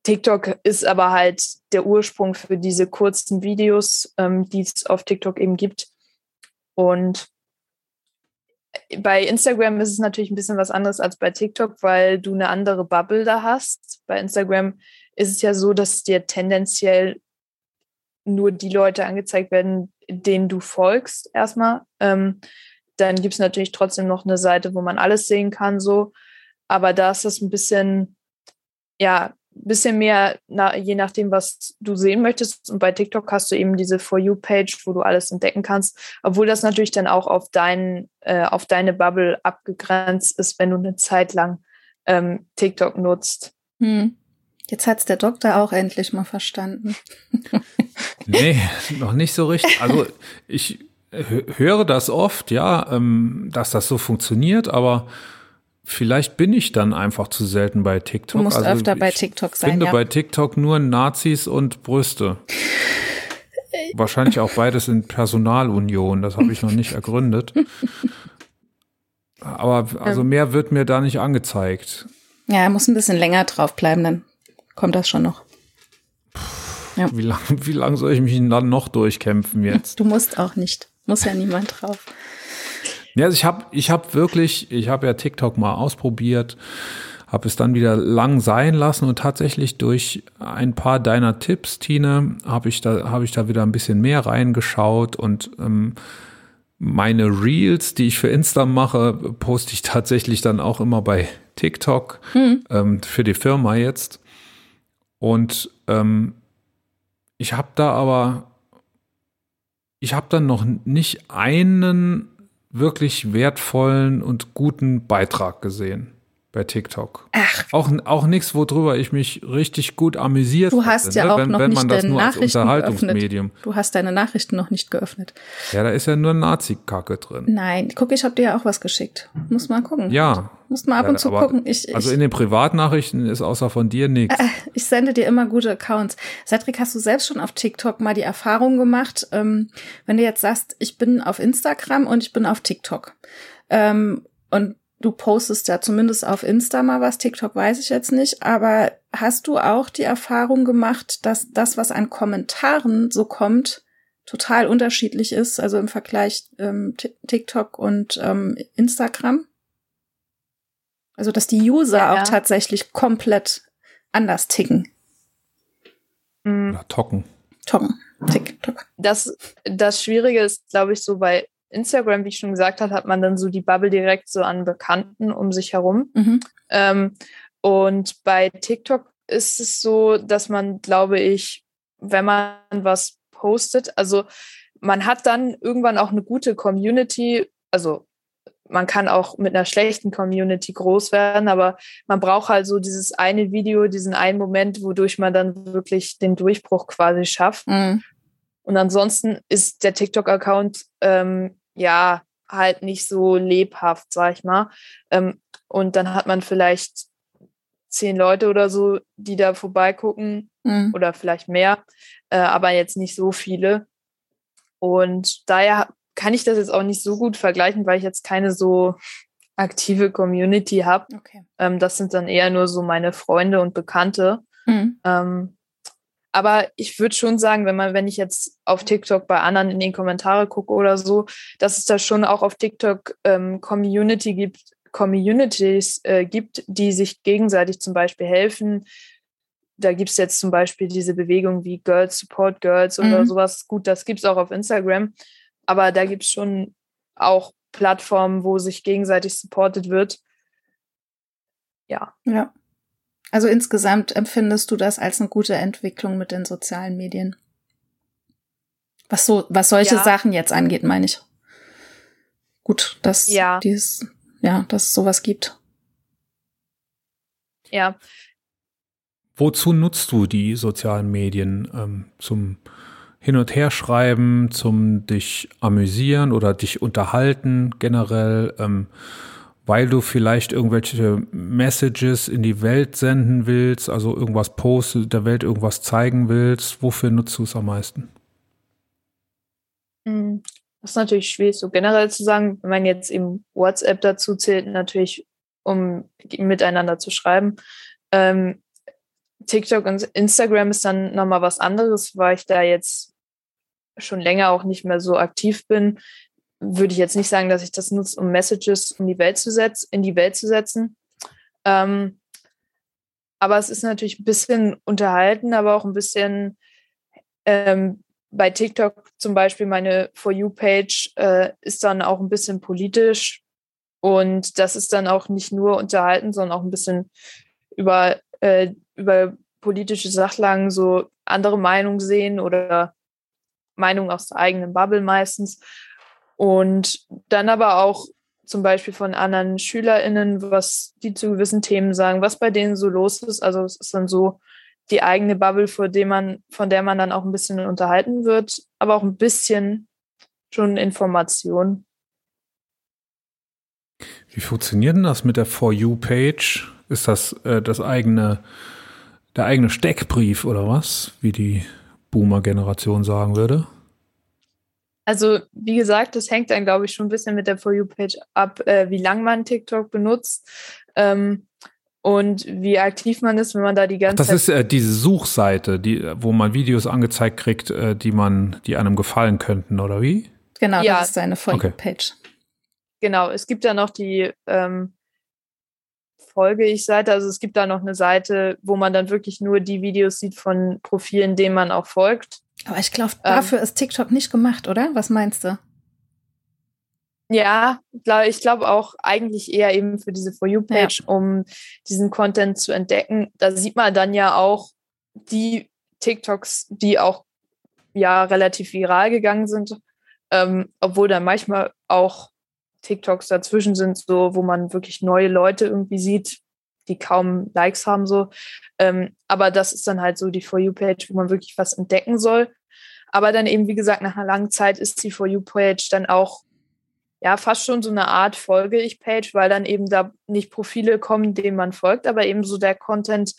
TikTok ist aber halt der Ursprung für diese kurzen Videos, ähm, die es auf TikTok eben gibt. Und bei Instagram ist es natürlich ein bisschen was anderes als bei TikTok, weil du eine andere Bubble da hast. Bei Instagram ist es ja so, dass dir tendenziell nur die Leute angezeigt werden, denen du folgst, erstmal. Ähm, dann gibt es natürlich trotzdem noch eine Seite, wo man alles sehen kann, so. Aber da ist das ein bisschen, ja, bisschen mehr, na, je nachdem, was du sehen möchtest. Und bei TikTok hast du eben diese For You-Page, wo du alles entdecken kannst, obwohl das natürlich dann auch auf, dein, äh, auf deine Bubble abgegrenzt ist, wenn du eine Zeit lang ähm, TikTok nutzt. Hm. Jetzt hat's der Doktor auch endlich mal verstanden. nee, noch nicht so richtig. Also ich höre das oft, ja, ähm, dass das so funktioniert, aber Vielleicht bin ich dann einfach zu selten bei TikTok. Du musst also öfter bei TikTok sein. Ich finde ja. bei TikTok nur Nazis und Brüste. Wahrscheinlich auch beides in Personalunion. Das habe ich noch nicht ergründet. Aber also mehr wird mir da nicht angezeigt. Ja, er muss ein bisschen länger drauf bleiben, dann kommt das schon noch. Ja. Wie lange wie lang soll ich mich dann noch durchkämpfen jetzt? Du musst auch nicht. Muss ja niemand drauf. Ja, also ich habe ich hab wirklich, ich habe ja TikTok mal ausprobiert, habe es dann wieder lang sein lassen und tatsächlich durch ein paar deiner Tipps, Tine, habe ich da habe ich da wieder ein bisschen mehr reingeschaut und ähm, meine Reels, die ich für Insta mache, poste ich tatsächlich dann auch immer bei TikTok mhm. ähm, für die Firma jetzt. Und ähm, ich habe da aber, ich habe dann noch nicht einen wirklich wertvollen und guten Beitrag gesehen bei TikTok. Ach. Auch, auch nichts, worüber ich mich richtig gut amüsiert Du hast hatte, ja ne? auch wenn, noch wenn nicht deine Nachrichten geöffnet. Du hast deine Nachrichten noch nicht geöffnet. Ja, da ist ja nur Nazi-Kacke drin. Nein, guck, ich habe dir ja auch was geschickt. Muss mal gucken. Ja. Muss mal ab ja, und zu gucken. Ich, ich, also in den Privatnachrichten ist außer von dir nichts. Äh, ich sende dir immer gute Accounts. Cedric, hast du selbst schon auf TikTok mal die Erfahrung gemacht, ähm, wenn du jetzt sagst, ich bin auf Instagram und ich bin auf TikTok. Ähm, und Du postest ja zumindest auf Insta mal was, TikTok weiß ich jetzt nicht, aber hast du auch die Erfahrung gemacht, dass das, was an Kommentaren so kommt, total unterschiedlich ist, also im Vergleich ähm, TikTok und ähm, Instagram? Also dass die User ja, ja. auch tatsächlich komplett anders ticken. Mhm. Ja, tocken. Tocken. TikTok. Das, das Schwierige ist, glaube ich, so bei Instagram, wie ich schon gesagt habe, hat man dann so die Bubble direkt so an Bekannten um sich herum. Mhm. Ähm, und bei TikTok ist es so, dass man, glaube ich, wenn man was postet, also man hat dann irgendwann auch eine gute Community, also man kann auch mit einer schlechten Community groß werden, aber man braucht halt so dieses eine Video, diesen einen Moment, wodurch man dann wirklich den Durchbruch quasi schafft. Mhm. Und ansonsten ist der TikTok-Account ähm, ja, halt nicht so lebhaft, sag ich mal. Ähm, und dann hat man vielleicht zehn Leute oder so, die da vorbeigucken mhm. oder vielleicht mehr, äh, aber jetzt nicht so viele. Und daher kann ich das jetzt auch nicht so gut vergleichen, weil ich jetzt keine so aktive Community habe. Okay. Ähm, das sind dann eher nur so meine Freunde und Bekannte. Mhm. Ähm, aber ich würde schon sagen, wenn man, wenn ich jetzt auf TikTok bei anderen in den Kommentare gucke oder so, dass es da schon auch auf TikTok ähm, Community gibt, Communities äh, gibt, die sich gegenseitig zum Beispiel helfen. Da gibt es jetzt zum Beispiel diese Bewegung wie Girls Support Girls mhm. oder sowas. Gut, das gibt es auch auf Instagram. Aber da gibt es schon auch Plattformen, wo sich gegenseitig supportet wird. Ja. Ja. Also insgesamt empfindest du das als eine gute Entwicklung mit den sozialen Medien? Was so, was solche ja. Sachen jetzt angeht, meine ich. Gut, dass ja. dieses, ja, dass es sowas gibt. Ja. Wozu nutzt du die sozialen Medien ähm, zum hin und her schreiben, zum dich amüsieren oder dich unterhalten generell, ähm, weil du vielleicht irgendwelche Messages in die Welt senden willst, also irgendwas posten, der Welt irgendwas zeigen willst. Wofür nutzt du es am meisten? Hm, das ist natürlich schwierig, so generell zu sagen, wenn man jetzt eben WhatsApp dazu zählt, natürlich, um miteinander zu schreiben. Ähm, TikTok und Instagram ist dann nochmal was anderes, weil ich da jetzt schon länger auch nicht mehr so aktiv bin, würde ich jetzt nicht sagen, dass ich das nutze, um Messages um die Welt zu setzen, in die Welt zu setzen. Ähm, aber es ist natürlich ein bisschen unterhalten, aber auch ein bisschen ähm, bei TikTok zum Beispiel meine For You-Page äh, ist dann auch ein bisschen politisch und das ist dann auch nicht nur unterhalten, sondern auch ein bisschen über, äh, über politische Sachlagen so andere Meinungen sehen oder Meinung aus der eigenen Bubble meistens. Und dann aber auch zum Beispiel von anderen SchülerInnen, was die zu gewissen Themen sagen, was bei denen so los ist. Also es ist dann so die eigene Bubble, vor dem man, von der man dann auch ein bisschen unterhalten wird, aber auch ein bisschen schon Information. Wie funktioniert denn das mit der For You-Page? Ist das äh, das eigene, der eigene Steckbrief oder was, wie die Boomer-Generation sagen würde? Also, wie gesagt, das hängt dann, glaube ich, schon ein bisschen mit der For You-Page ab, äh, wie lange man TikTok benutzt ähm, und wie aktiv man ist, wenn man da die ganze Ach, Das ist äh, diese Suchseite, die, wo man Videos angezeigt kriegt, äh, die man, die einem gefallen könnten, oder wie? Genau, ja. das ist seine For You-Page. Okay. Genau, es gibt ja noch die ähm, folge ich Seite. Also es gibt da noch eine Seite, wo man dann wirklich nur die Videos sieht von Profilen, denen man auch folgt. Aber ich glaube, dafür ähm, ist TikTok nicht gemacht, oder? Was meinst du? Ja, ich glaube auch eigentlich eher eben für diese For You-Page, ja. um diesen Content zu entdecken. Da sieht man dann ja auch die TikToks, die auch ja relativ viral gegangen sind, ähm, obwohl da manchmal auch TikToks dazwischen sind, so wo man wirklich neue Leute irgendwie sieht, die kaum Likes haben so. Ähm, aber das ist dann halt so die For You-Page, wo man wirklich was entdecken soll. Aber dann eben, wie gesagt, nach einer langen Zeit ist die For You-Page dann auch ja fast schon so eine Art Folge ich Page, weil dann eben da nicht Profile kommen, denen man folgt, aber eben so der Content,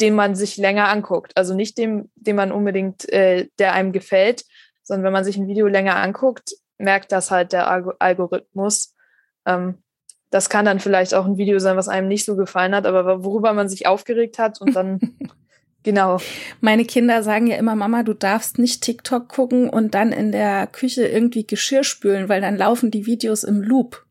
den man sich länger anguckt. Also nicht dem, dem man unbedingt, äh, der einem gefällt, sondern wenn man sich ein Video länger anguckt, merkt das halt der Algorithmus. Ähm, das kann dann vielleicht auch ein Video sein, was einem nicht so gefallen hat, aber worüber man sich aufgeregt hat und dann Genau. Meine Kinder sagen ja immer, Mama, du darfst nicht TikTok gucken und dann in der Küche irgendwie Geschirr spülen, weil dann laufen die Videos im Loop.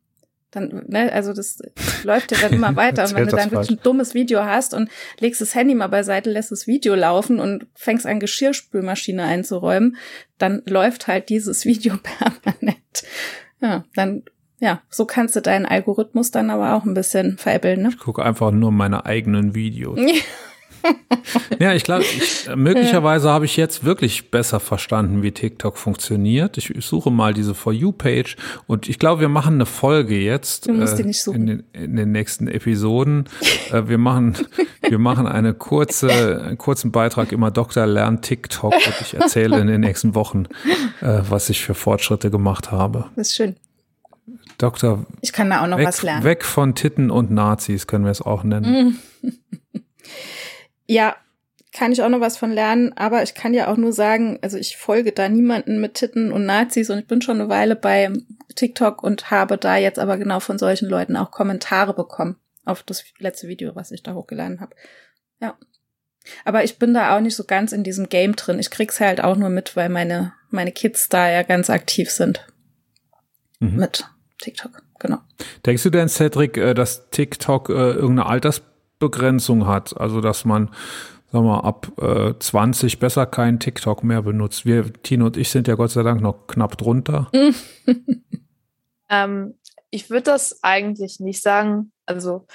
Dann, ne, also das läuft ja dann immer weiter. und wenn du dann wirklich ein dummes Video hast und legst das Handy mal beiseite, lässt das Video laufen und fängst an, Geschirrspülmaschine einzuräumen, dann läuft halt dieses Video permanent. Ja, dann ja, so kannst du deinen Algorithmus dann aber auch ein bisschen veräppeln. Ne? Ich gucke einfach nur meine eigenen Videos. ja, ich glaube, möglicherweise habe ich jetzt wirklich besser verstanden, wie TikTok funktioniert. Ich, ich suche mal diese For You-Page und ich glaube, wir machen eine Folge jetzt äh, in, den, in den nächsten Episoden. äh, wir machen, wir machen eine kurze, einen kurzen Beitrag immer Dr. lernt TikTok und ich erzähle in den nächsten Wochen, äh, was ich für Fortschritte gemacht habe. Das ist schön. Doktor. Ich kann da auch noch weg, was lernen. Weg von Titten und Nazis können wir es auch nennen. Ja, kann ich auch noch was von lernen, aber ich kann ja auch nur sagen, also ich folge da niemanden mit Titten und Nazis und ich bin schon eine Weile bei TikTok und habe da jetzt aber genau von solchen Leuten auch Kommentare bekommen auf das letzte Video, was ich da hochgeladen habe. Ja. Aber ich bin da auch nicht so ganz in diesem Game drin. Ich krieg's halt auch nur mit, weil meine, meine Kids da ja ganz aktiv sind. Mhm. Mit TikTok, genau. Denkst du denn, Cedric, äh, dass TikTok äh, irgendeine Alters Begrenzung hat. Also dass man, sagen wir, ab äh, 20 besser keinen TikTok mehr benutzt. Wir, Tino und ich, sind ja Gott sei Dank noch knapp drunter. ähm, ich würde das eigentlich nicht sagen. Also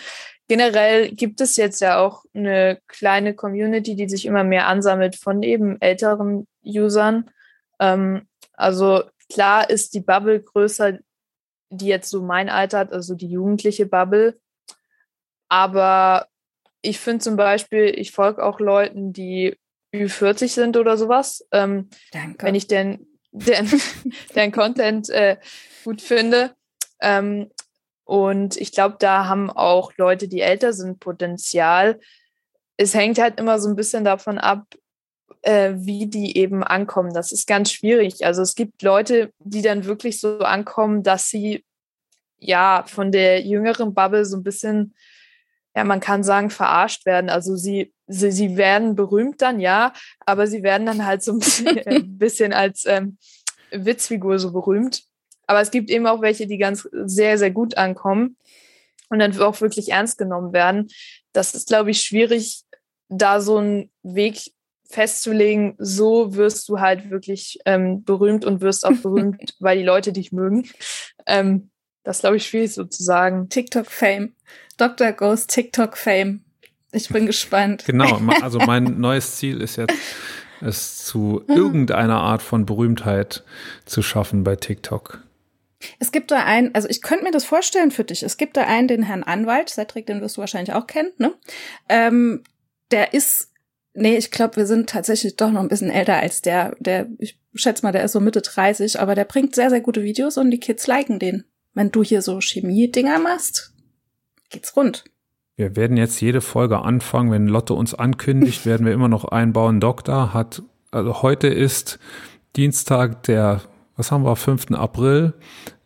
generell gibt es jetzt ja auch eine kleine Community, die sich immer mehr ansammelt von eben älteren Usern. Ähm, also klar ist die Bubble größer, die jetzt so mein Alter hat, also die jugendliche Bubble. Aber ich finde zum Beispiel, ich folge auch Leuten, die Ü40 sind oder sowas. Ähm, Danke. wenn ich den, den, den Content äh, gut finde. Ähm, und ich glaube, da haben auch Leute, die älter sind, Potenzial. Es hängt halt immer so ein bisschen davon ab, äh, wie die eben ankommen. Das ist ganz schwierig. Also es gibt Leute, die dann wirklich so ankommen, dass sie ja von der jüngeren Bubble so ein bisschen, ja, man kann sagen, verarscht werden. Also sie, sie, sie werden berühmt dann, ja, aber sie werden dann halt so ein bisschen, ein bisschen als ähm, Witzfigur so berühmt. Aber es gibt eben auch welche, die ganz sehr, sehr gut ankommen und dann auch wirklich ernst genommen werden. Das ist, glaube ich, schwierig, da so einen Weg festzulegen, so wirst du halt wirklich ähm, berühmt und wirst auch berühmt, weil die Leute dich mögen. Ähm, das glaube ich schwierig sozusagen. TikTok-Fame. Dr. Ghost TikTok-Fame. Ich bin gespannt. Genau, also mein neues Ziel ist jetzt, es zu irgendeiner Art von Berühmtheit zu schaffen bei TikTok. Es gibt da einen, also ich könnte mir das vorstellen für dich. Es gibt da einen, den Herrn Anwalt, Cedric, den wirst du wahrscheinlich auch kennen, ne? Ähm, der ist Nee, ich glaube, wir sind tatsächlich doch noch ein bisschen älter als der. Der, ich schätze mal, der ist so Mitte 30, aber der bringt sehr, sehr gute Videos und die Kids liken den. Wenn du hier so Chemie-Dinger machst, geht's rund. Wir werden jetzt jede Folge anfangen, wenn Lotte uns ankündigt, werden wir immer noch einbauen. Doktor hat, also heute ist Dienstag, der, was haben wir, 5. April.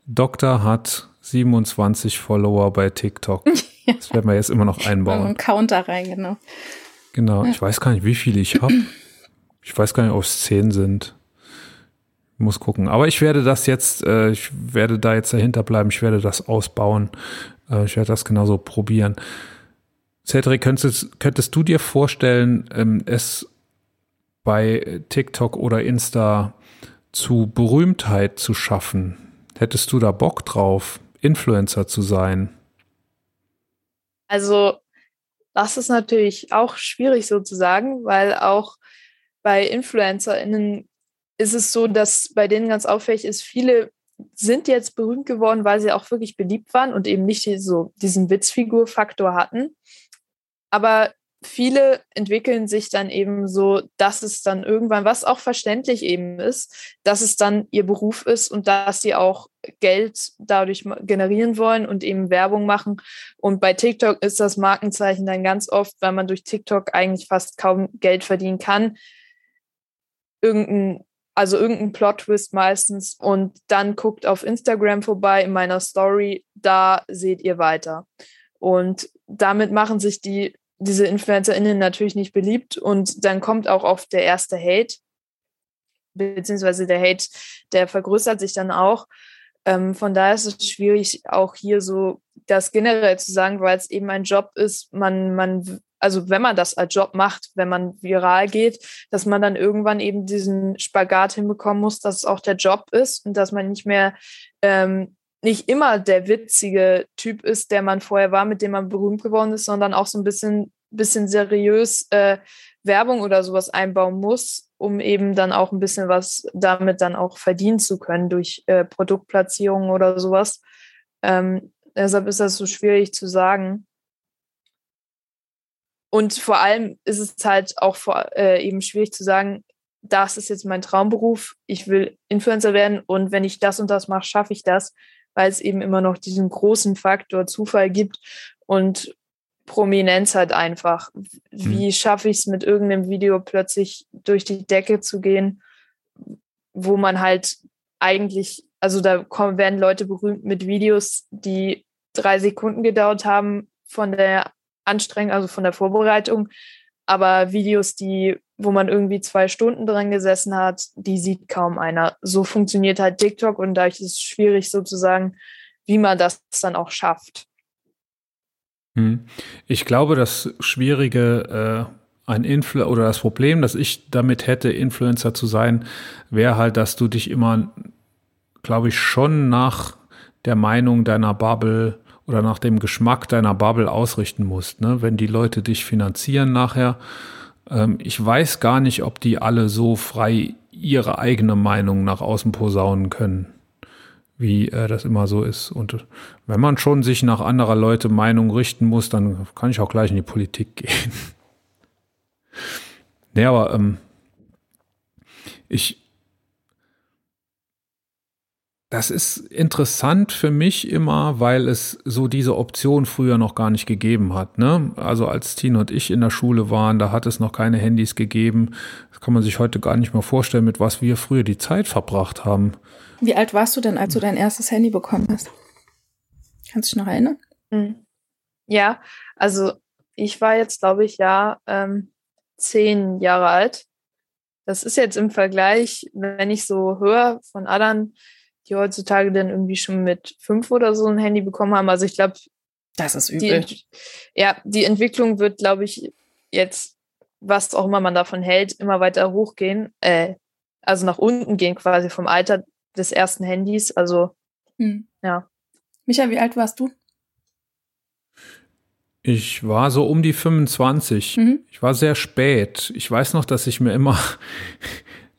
Doktor hat 27 Follower bei TikTok. Das werden wir jetzt immer noch einbauen. Ein Counter rein, genau. Genau, ich weiß gar nicht, wie viele ich habe. Ich weiß gar nicht, ob es zehn sind. Muss gucken. Aber ich werde das jetzt, äh, ich werde da jetzt dahinter bleiben, ich werde das ausbauen. Äh, ich werde das genauso probieren. Cedric, könntest, könntest du dir vorstellen, ähm, es bei TikTok oder Insta zu Berühmtheit zu schaffen? Hättest du da Bock drauf, Influencer zu sein? Also das ist natürlich auch schwierig sozusagen, weil auch bei InfluencerInnen ist es so, dass bei denen ganz auffällig ist, viele sind jetzt berühmt geworden, weil sie auch wirklich beliebt waren und eben nicht so diesen Witzfigur-Faktor hatten. Aber viele entwickeln sich dann eben so, dass es dann irgendwann, was auch verständlich eben ist, dass es dann ihr Beruf ist und dass sie auch Geld dadurch generieren wollen und eben Werbung machen. Und bei TikTok ist das Markenzeichen dann ganz oft, weil man durch TikTok eigentlich fast kaum Geld verdienen kann, irgendein also irgendein Plot-Twist meistens und dann guckt auf Instagram vorbei in meiner Story, da seht ihr weiter. Und damit machen sich die diese InfluencerInnen natürlich nicht beliebt und dann kommt auch oft der erste Hate, beziehungsweise der Hate, der vergrößert sich dann auch. Ähm, von daher ist es schwierig, auch hier so das generell zu sagen, weil es eben ein Job ist, man, man, also wenn man das als Job macht, wenn man viral geht, dass man dann irgendwann eben diesen Spagat hinbekommen muss, dass es auch der Job ist und dass man nicht mehr ähm, nicht immer der witzige Typ ist, der man vorher war, mit dem man berühmt geworden ist, sondern auch so ein bisschen, bisschen seriös äh, Werbung oder sowas einbauen muss, um eben dann auch ein bisschen was damit dann auch verdienen zu können durch äh, Produktplatzierungen oder sowas. Ähm, deshalb ist das so schwierig zu sagen. Und vor allem ist es halt auch vor, äh, eben schwierig zu sagen, das ist jetzt mein Traumberuf, ich will Influencer werden und wenn ich das und das mache, schaffe ich das weil es eben immer noch diesen großen Faktor Zufall gibt und Prominenz halt einfach. Wie mhm. schaffe ich es mit irgendeinem Video plötzlich durch die Decke zu gehen, wo man halt eigentlich, also da kommen, werden Leute berühmt mit Videos, die drei Sekunden gedauert haben von der Anstrengung, also von der Vorbereitung, aber Videos, die, wo man irgendwie zwei Stunden dran gesessen hat, die sieht kaum einer. So funktioniert halt TikTok und dadurch ist es schwierig sozusagen, wie man das dann auch schafft. Hm. Ich glaube, das Schwierige äh, ein Influ oder das Problem, das ich damit hätte, Influencer zu sein, wäre halt, dass du dich immer, glaube ich, schon nach der Meinung deiner Bubble oder nach dem Geschmack deiner Bubble ausrichten musst. Ne? Wenn die Leute dich finanzieren nachher, ähm, ich weiß gar nicht, ob die alle so frei ihre eigene Meinung nach außen posaunen können, wie äh, das immer so ist. Und wenn man schon sich nach anderer Leute Meinung richten muss, dann kann ich auch gleich in die Politik gehen. Nee, aber ähm, ich, das ist interessant für mich immer, weil es so diese Option früher noch gar nicht gegeben hat. Ne? Also als Tino und ich in der Schule waren, da hat es noch keine Handys gegeben. Das kann man sich heute gar nicht mehr vorstellen, mit was wir früher die Zeit verbracht haben. Wie alt warst du denn, als du dein erstes Handy bekommen hast? Kannst du dich noch erinnern? Hm. Ja, also ich war jetzt, glaube ich, ja ähm, zehn Jahre alt. Das ist jetzt im Vergleich, wenn ich so höre von anderen, die heutzutage dann irgendwie schon mit fünf oder so ein Handy bekommen haben. Also ich glaube, das ist übel. Die, ja, die Entwicklung wird, glaube ich, jetzt, was auch immer man davon hält, immer weiter hochgehen, äh, also nach unten gehen quasi vom Alter des ersten Handys. Also hm. ja. Micha, wie alt warst du? Ich war so um die 25. Mhm. Ich war sehr spät. Ich weiß noch, dass ich mir immer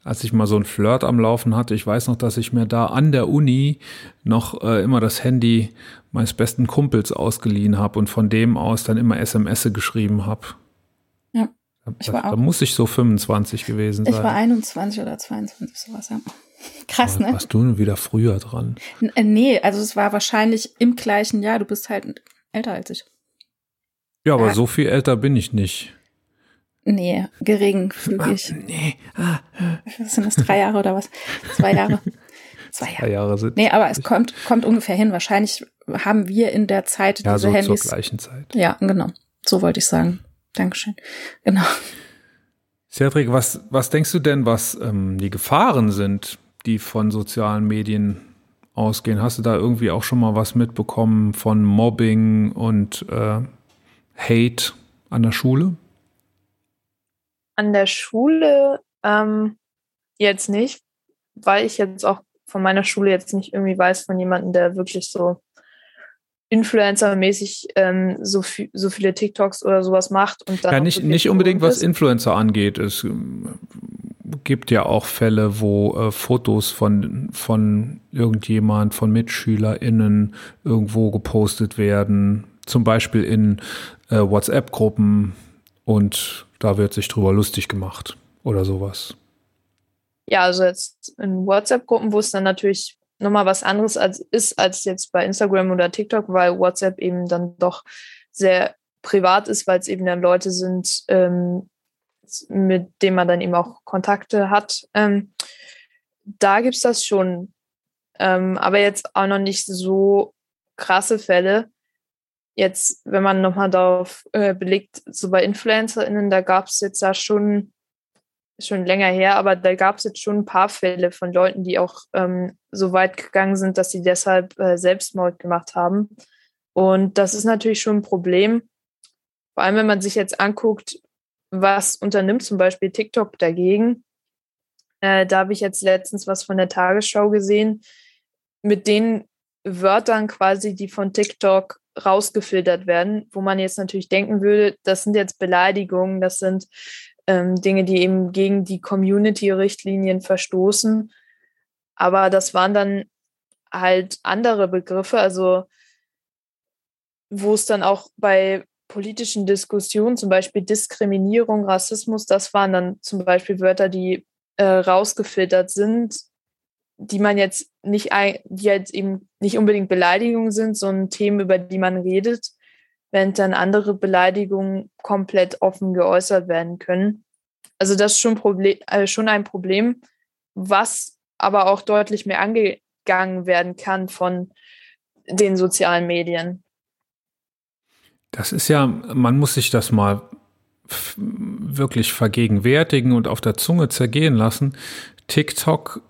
als ich mal so ein Flirt am Laufen hatte, ich weiß noch, dass ich mir da an der Uni noch äh, immer das Handy meines besten Kumpels ausgeliehen habe und von dem aus dann immer SMS geschrieben habe. Ja. Ich war da, da muss ich so 25 gewesen sein. Ich war 21 oder 22, sowas, ja. Krass, ne? Warst du wieder früher dran? N äh, nee, also es war wahrscheinlich im gleichen Jahr. Du bist halt älter als ich. Ja, aber ja. so viel älter bin ich nicht. Nee, geringfügig. Ah, nee. Ah, was sind das, drei Jahre oder was? Zwei Jahre. Zwei Jahre. Zwei Jahre sind. Nee, aber es kommt, kommt ungefähr hin. Wahrscheinlich haben wir in der Zeit ja, diese so Handys. zur gleichen Zeit. Ja, genau. So wollte ich sagen. Dankeschön. Genau. Cedric, was, was denkst du denn, was ähm, die Gefahren sind, die von sozialen Medien ausgehen? Hast du da irgendwie auch schon mal was mitbekommen von Mobbing und äh, Hate an der Schule? An der Schule ähm, jetzt nicht, weil ich jetzt auch von meiner Schule jetzt nicht irgendwie weiß von jemandem, der wirklich so Influencer-mäßig ähm, so, viel, so viele TikToks oder sowas macht und dann. Ja, nicht, nicht unbedingt, was Influencer angeht. Es ähm, gibt ja auch Fälle, wo äh, Fotos von, von irgendjemand, von MitschülerInnen irgendwo gepostet werden, zum Beispiel in äh, WhatsApp-Gruppen und da wird sich drüber lustig gemacht oder sowas. Ja, also jetzt in WhatsApp-Gruppen, wo es dann natürlich nochmal was anderes als, ist als jetzt bei Instagram oder TikTok, weil WhatsApp eben dann doch sehr privat ist, weil es eben dann Leute sind, ähm, mit denen man dann eben auch Kontakte hat. Ähm, da gibt es das schon. Ähm, aber jetzt auch noch nicht so krasse Fälle jetzt, wenn man nochmal darauf äh, belegt, so bei InfluencerInnen, da gab es jetzt da schon, schon länger her, aber da gab es jetzt schon ein paar Fälle von Leuten, die auch ähm, so weit gegangen sind, dass sie deshalb äh, Selbstmord gemacht haben. Und das ist natürlich schon ein Problem. Vor allem, wenn man sich jetzt anguckt, was unternimmt zum Beispiel TikTok dagegen. Äh, da habe ich jetzt letztens was von der Tagesschau gesehen, mit den Wörtern quasi, die von TikTok rausgefiltert werden, wo man jetzt natürlich denken würde, das sind jetzt Beleidigungen, das sind ähm, Dinge, die eben gegen die Community-Richtlinien verstoßen. Aber das waren dann halt andere Begriffe, also wo es dann auch bei politischen Diskussionen, zum Beispiel Diskriminierung, Rassismus, das waren dann zum Beispiel Wörter, die äh, rausgefiltert sind, die man jetzt nicht, die jetzt eben nicht unbedingt Beleidigungen sind, sondern Themen, über die man redet, während dann andere Beleidigungen komplett offen geäußert werden können. Also das ist schon, Problem, äh, schon ein Problem, was aber auch deutlich mehr angegangen werden kann von den sozialen Medien. Das ist ja, man muss sich das mal wirklich vergegenwärtigen und auf der Zunge zergehen lassen. TikTok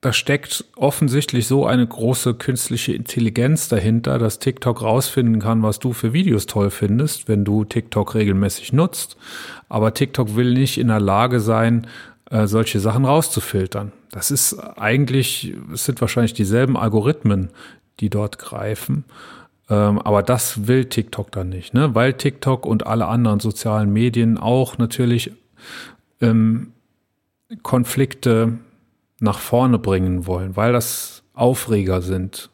da steckt offensichtlich so eine große künstliche Intelligenz dahinter, dass TikTok rausfinden kann, was du für Videos toll findest, wenn du TikTok regelmäßig nutzt. Aber TikTok will nicht in der Lage sein, äh, solche Sachen rauszufiltern. Das ist eigentlich, es sind wahrscheinlich dieselben Algorithmen, die dort greifen. Ähm, aber das will TikTok dann nicht, ne? weil TikTok und alle anderen sozialen Medien auch natürlich ähm, Konflikte nach vorne bringen wollen, weil das Aufreger sind.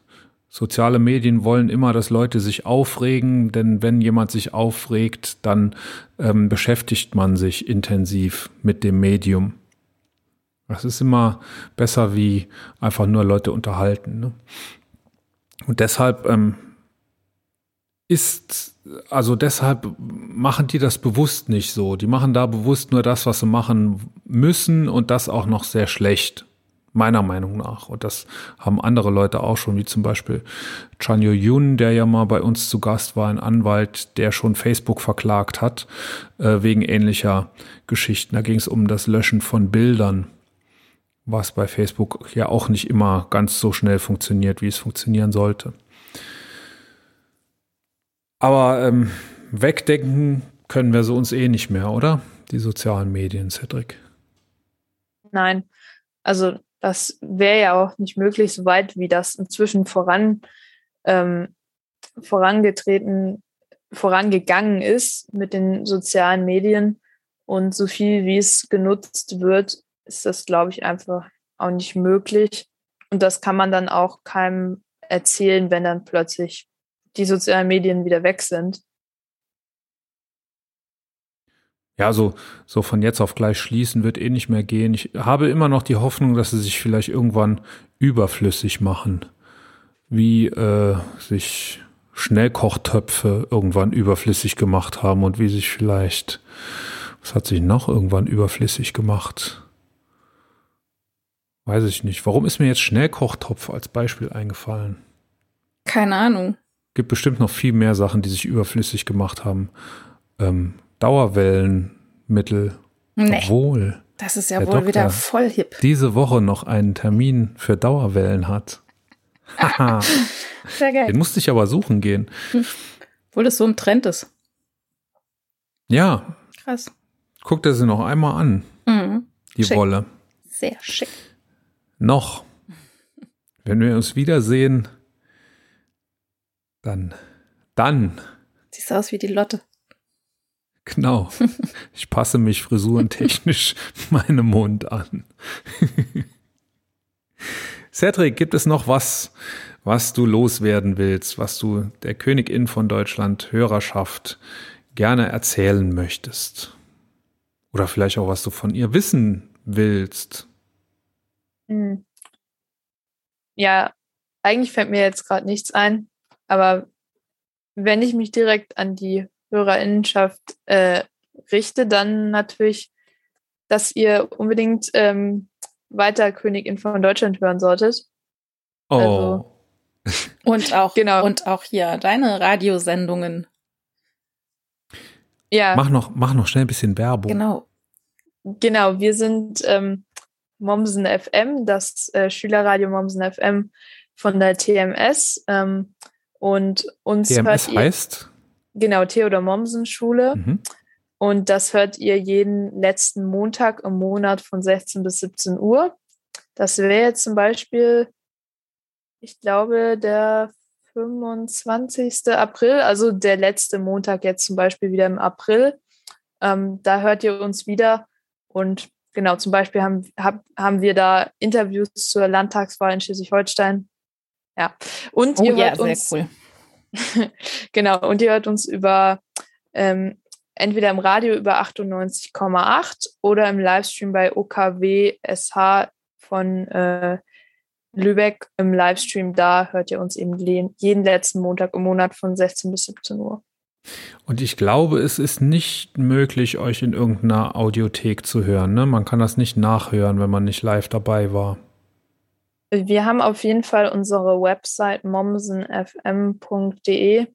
Soziale Medien wollen immer, dass Leute sich aufregen, denn wenn jemand sich aufregt, dann ähm, beschäftigt man sich intensiv mit dem Medium. Das ist immer besser wie einfach nur Leute unterhalten. Ne? Und deshalb ähm, ist, also deshalb machen die das bewusst nicht so. Die machen da bewusst nur das, was sie machen müssen und das auch noch sehr schlecht meiner Meinung nach. Und das haben andere Leute auch schon, wie zum Beispiel Chanyo Yun, der ja mal bei uns zu Gast war, ein Anwalt, der schon Facebook verklagt hat, äh, wegen ähnlicher Geschichten. Da ging es um das Löschen von Bildern, was bei Facebook ja auch nicht immer ganz so schnell funktioniert, wie es funktionieren sollte. Aber ähm, wegdenken können wir so uns eh nicht mehr, oder? Die sozialen Medien, Cedric. Nein, also das wäre ja auch nicht möglich, soweit wie das inzwischen voran ähm, vorangetreten, vorangegangen ist mit den sozialen Medien und so viel wie es genutzt wird, ist das, glaube ich, einfach auch nicht möglich. Und das kann man dann auch keinem erzählen, wenn dann plötzlich die sozialen Medien wieder weg sind. Ja, so, so von jetzt auf gleich schließen wird eh nicht mehr gehen. Ich habe immer noch die Hoffnung, dass sie sich vielleicht irgendwann überflüssig machen. Wie äh, sich Schnellkochtöpfe irgendwann überflüssig gemacht haben und wie sich vielleicht, was hat sich noch irgendwann überflüssig gemacht? Weiß ich nicht. Warum ist mir jetzt Schnellkochtopf als Beispiel eingefallen? Keine Ahnung. Gibt bestimmt noch viel mehr Sachen, die sich überflüssig gemacht haben. Ähm, Dauerwellenmittel. Nee. Obwohl. Das ist ja wohl Doktor wieder voll hip. Diese Woche noch einen Termin für Dauerwellen hat. Haha. Sehr geil. Den musste ich aber suchen gehen. Hm. Obwohl das so im Trend ist. Ja. Krass. Guckt er sie noch einmal an. Mhm. Die schick. Wolle. Sehr schick. Noch. Wenn wir uns wiedersehen, dann, dann. Siehst aus wie die Lotte. Genau. Ich passe mich frisurentechnisch meinem Mund an. Cedric, gibt es noch was, was du loswerden willst, was du der Königin von Deutschland Hörerschaft gerne erzählen möchtest? Oder vielleicht auch, was du von ihr wissen willst? Hm. Ja, eigentlich fällt mir jetzt gerade nichts ein, aber wenn ich mich direkt an die Hörerinnenschaft äh, richte, dann natürlich, dass ihr unbedingt ähm, weiter Königin von Deutschland hören solltet. Oh. Also, und auch genau. und auch hier deine Radiosendungen. Ja. Mach noch, mach noch schnell ein bisschen Werbung. Genau. Genau, wir sind ähm, Mommsen FM, das äh, Schülerradio Mommsen FM von der TMS. Ähm, und uns TMS heißt? Genau, Theodor Mommsen Schule. Mhm. Und das hört ihr jeden letzten Montag im Monat von 16 bis 17 Uhr. Das wäre jetzt zum Beispiel, ich glaube, der 25. April, also der letzte Montag jetzt zum Beispiel wieder im April. Ähm, da hört ihr uns wieder. Und genau, zum Beispiel haben, hab, haben wir da Interviews zur Landtagswahl in Schleswig-Holstein. Ja. Und oh, ihr ja, hört uns. Cool. genau, und ihr hört uns über ähm, entweder im Radio über 98,8 oder im Livestream bei OKW SH von äh, Lübeck im Livestream. Da hört ihr uns eben jeden letzten Montag im Monat von 16 bis 17 Uhr. Und ich glaube, es ist nicht möglich, euch in irgendeiner Audiothek zu hören. Ne? Man kann das nicht nachhören, wenn man nicht live dabei war. Wir haben auf jeden Fall unsere Website momsenfm.de.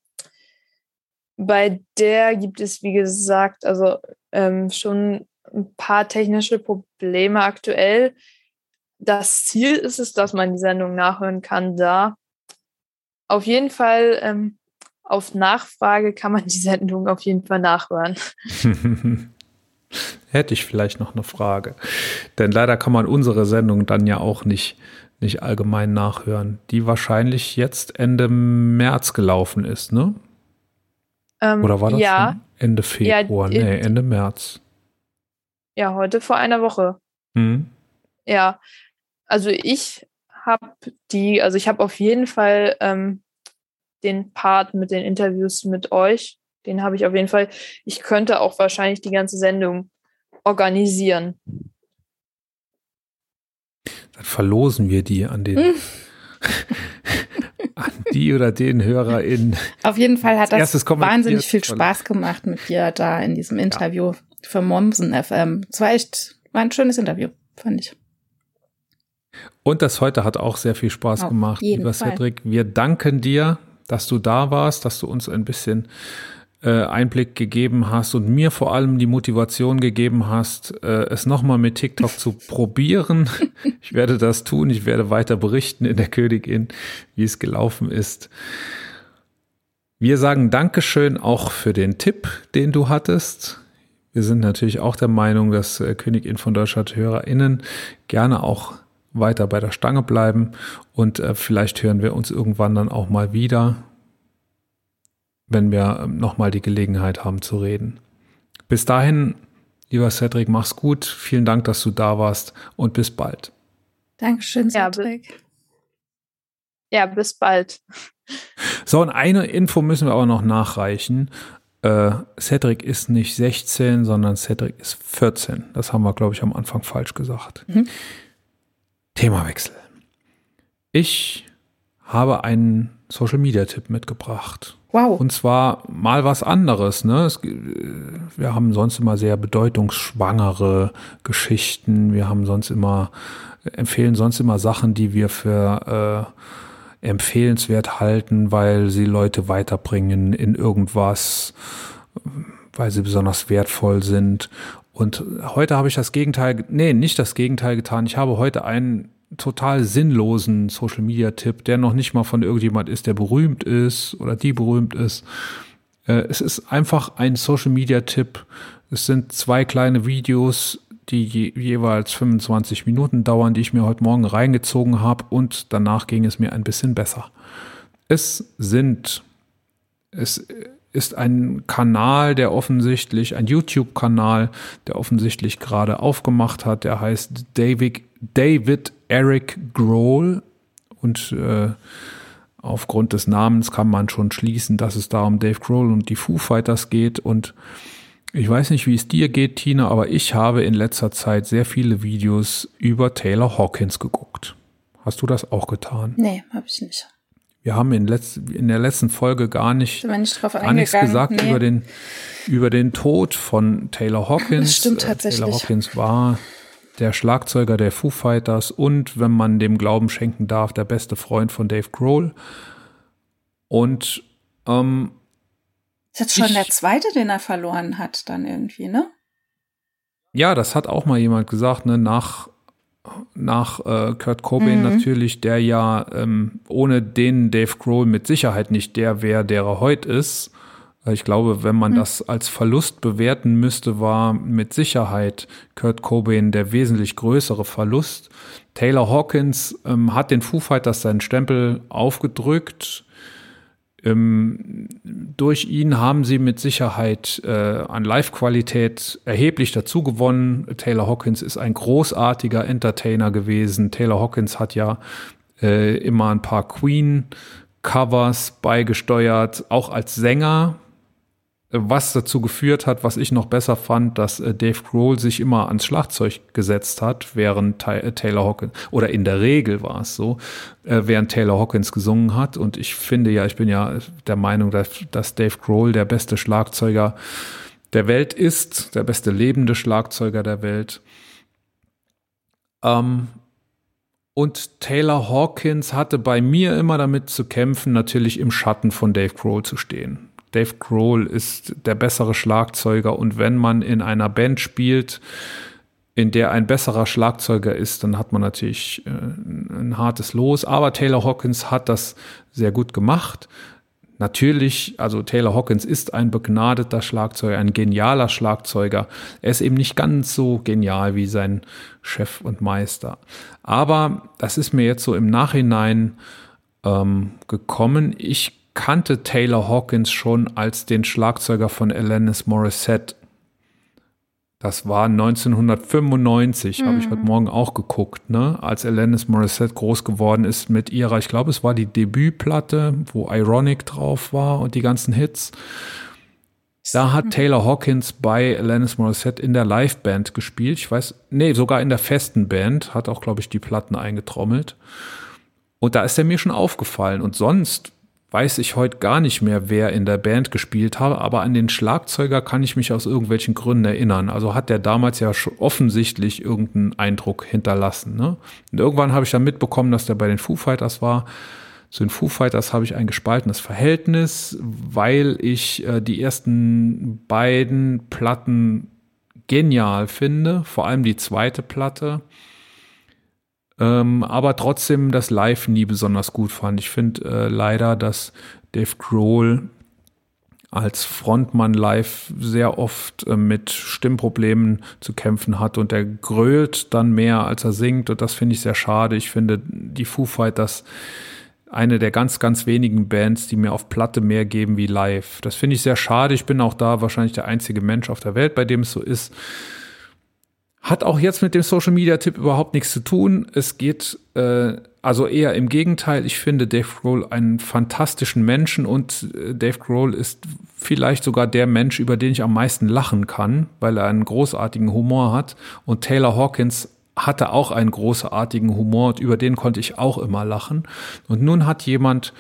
Bei der gibt es, wie gesagt, also ähm, schon ein paar technische Probleme aktuell. Das Ziel ist es, dass man die Sendung nachhören kann da. Auf jeden Fall ähm, auf Nachfrage kann man die Sendung auf jeden Fall nachhören. Hätte ich vielleicht noch eine Frage. Denn leider kann man unsere Sendung dann ja auch nicht nicht allgemein nachhören, die wahrscheinlich jetzt Ende März gelaufen ist, ne? Ähm, Oder war das ja. Ende Februar? Ja, nee, Ende März. Ja, heute vor einer Woche. Mhm. Ja, also ich habe die, also ich habe auf jeden Fall ähm, den Part mit den Interviews mit euch. Den habe ich auf jeden Fall. Ich könnte auch wahrscheinlich die ganze Sendung organisieren. Dann verlosen wir die an den hm. an die oder den HörerInnen. Auf jeden Fall hat das wahnsinnig viel Spaß gemacht mit dir da in diesem Interview ja. für Momsen FM. Es war echt, war ein schönes Interview, fand ich. Und das heute hat auch sehr viel Spaß Auf gemacht, lieber Fall. Cedric. Wir danken dir, dass du da warst, dass du uns ein bisschen äh, Einblick gegeben hast und mir vor allem die Motivation gegeben hast, äh, es nochmal mit TikTok zu probieren. Ich werde das tun. Ich werde weiter berichten in der Königin, wie es gelaufen ist. Wir sagen Dankeschön auch für den Tipp, den du hattest. Wir sind natürlich auch der Meinung, dass äh, Königin von Deutschland HörerInnen gerne auch weiter bei der Stange bleiben und äh, vielleicht hören wir uns irgendwann dann auch mal wieder, wenn wir ähm, nochmal die Gelegenheit haben zu reden. Bis dahin, lieber Cedric, mach's gut. Vielen Dank, dass du da warst und bis bald. Dankeschön, Cedric. Ja, bis bald. So, und eine Info müssen wir aber noch nachreichen. Äh, Cedric ist nicht 16, sondern Cedric ist 14. Das haben wir, glaube ich, am Anfang falsch gesagt. Mhm. Themawechsel. Ich habe einen Social Media Tipp mitgebracht. Wow. Und zwar mal was anderes. Ne? Es, wir haben sonst immer sehr bedeutungsschwangere Geschichten. Wir haben sonst immer, empfehlen sonst immer Sachen, die wir für äh, empfehlenswert halten, weil sie Leute weiterbringen in irgendwas, weil sie besonders wertvoll sind. Und heute habe ich das Gegenteil, nee, nicht das Gegenteil getan. Ich habe heute einen total sinnlosen Social Media Tipp, der noch nicht mal von irgendjemand ist, der berühmt ist oder die berühmt ist. Äh, es ist einfach ein Social Media Tipp. Es sind zwei kleine Videos, die je, jeweils 25 Minuten dauern, die ich mir heute Morgen reingezogen habe und danach ging es mir ein bisschen besser. Es sind, es ist ein Kanal, der offensichtlich, ein YouTube-Kanal, der offensichtlich gerade aufgemacht hat. Der heißt David, David Eric Grohl. Und äh, aufgrund des Namens kann man schon schließen, dass es da um Dave Grohl und die Foo Fighters geht. Und ich weiß nicht, wie es dir geht, Tina, aber ich habe in letzter Zeit sehr viele Videos über Taylor Hawkins geguckt. Hast du das auch getan? Nee, habe ich nicht. Wir haben in, letz, in der letzten Folge gar nicht, gar nichts gesagt nee. über, den, über den Tod von Taylor Hawkins. Das stimmt tatsächlich. Taylor Hawkins war der Schlagzeuger der Foo Fighters und, wenn man dem Glauben schenken darf, der beste Freund von Dave Grohl. Und ähm, ist jetzt schon ich, der zweite, den er verloren hat, dann irgendwie, ne? Ja, das hat auch mal jemand gesagt, ne? Nach nach äh, Kurt Cobain mhm. natürlich, der ja ähm, ohne den Dave Grohl mit Sicherheit nicht der wäre, der er heute ist. Ich glaube, wenn man mhm. das als Verlust bewerten müsste, war mit Sicherheit Kurt Cobain der wesentlich größere Verlust. Taylor Hawkins ähm, hat den Foo Fighters seinen Stempel aufgedrückt. Ähm, durch ihn haben sie mit Sicherheit äh, an Live-Qualität erheblich dazu gewonnen. Taylor Hawkins ist ein großartiger Entertainer gewesen. Taylor Hawkins hat ja äh, immer ein paar Queen-Covers beigesteuert, auch als Sänger was dazu geführt hat, was ich noch besser fand, dass äh, Dave Grohl sich immer ans Schlagzeug gesetzt hat, während äh, Taylor Hawkins, oder in der Regel war es so, äh, während Taylor Hawkins gesungen hat. Und ich finde ja, ich bin ja der Meinung, dass, dass Dave Grohl der beste Schlagzeuger der Welt ist, der beste lebende Schlagzeuger der Welt. Ähm, und Taylor Hawkins hatte bei mir immer damit zu kämpfen, natürlich im Schatten von Dave Grohl zu stehen. Dave Grohl ist der bessere Schlagzeuger und wenn man in einer Band spielt, in der ein besserer Schlagzeuger ist, dann hat man natürlich äh, ein hartes Los. Aber Taylor Hawkins hat das sehr gut gemacht. Natürlich, also Taylor Hawkins ist ein begnadeter Schlagzeuger, ein genialer Schlagzeuger. Er ist eben nicht ganz so genial wie sein Chef und Meister. Aber das ist mir jetzt so im Nachhinein ähm, gekommen. Ich kannte Taylor Hawkins schon als den Schlagzeuger von Alanis Morissette. Das war 1995, mhm. habe ich heute Morgen auch geguckt, ne? als Alanis Morissette groß geworden ist mit ihrer, ich glaube, es war die Debütplatte, wo Ironic drauf war und die ganzen Hits. Da hat Taylor Hawkins bei Alanis Morissette in der Liveband gespielt. Ich weiß, nee, sogar in der festen Band, hat auch, glaube ich, die Platten eingetrommelt. Und da ist er mir schon aufgefallen. Und sonst weiß ich heute gar nicht mehr, wer in der Band gespielt habe, aber an den Schlagzeuger kann ich mich aus irgendwelchen Gründen erinnern. Also hat der damals ja offensichtlich irgendeinen Eindruck hinterlassen. Ne? Und irgendwann habe ich dann mitbekommen, dass der bei den Foo Fighters war. Zu den Foo Fighters habe ich ein gespaltenes Verhältnis, weil ich äh, die ersten beiden Platten genial finde, vor allem die zweite Platte ähm, aber trotzdem das Live nie besonders gut fand. Ich finde äh, leider, dass Dave Grohl als Frontmann live sehr oft äh, mit Stimmproblemen zu kämpfen hat und er grölt dann mehr, als er singt und das finde ich sehr schade. Ich finde die Foo Fighters eine der ganz, ganz wenigen Bands, die mir auf Platte mehr geben wie live. Das finde ich sehr schade. Ich bin auch da wahrscheinlich der einzige Mensch auf der Welt, bei dem es so ist. Hat auch jetzt mit dem Social Media Tipp überhaupt nichts zu tun. Es geht äh, also eher im Gegenteil. Ich finde Dave Grohl einen fantastischen Menschen und äh, Dave Grohl ist vielleicht sogar der Mensch, über den ich am meisten lachen kann, weil er einen großartigen Humor hat. Und Taylor Hawkins hatte auch einen großartigen Humor und über den konnte ich auch immer lachen. Und nun hat jemand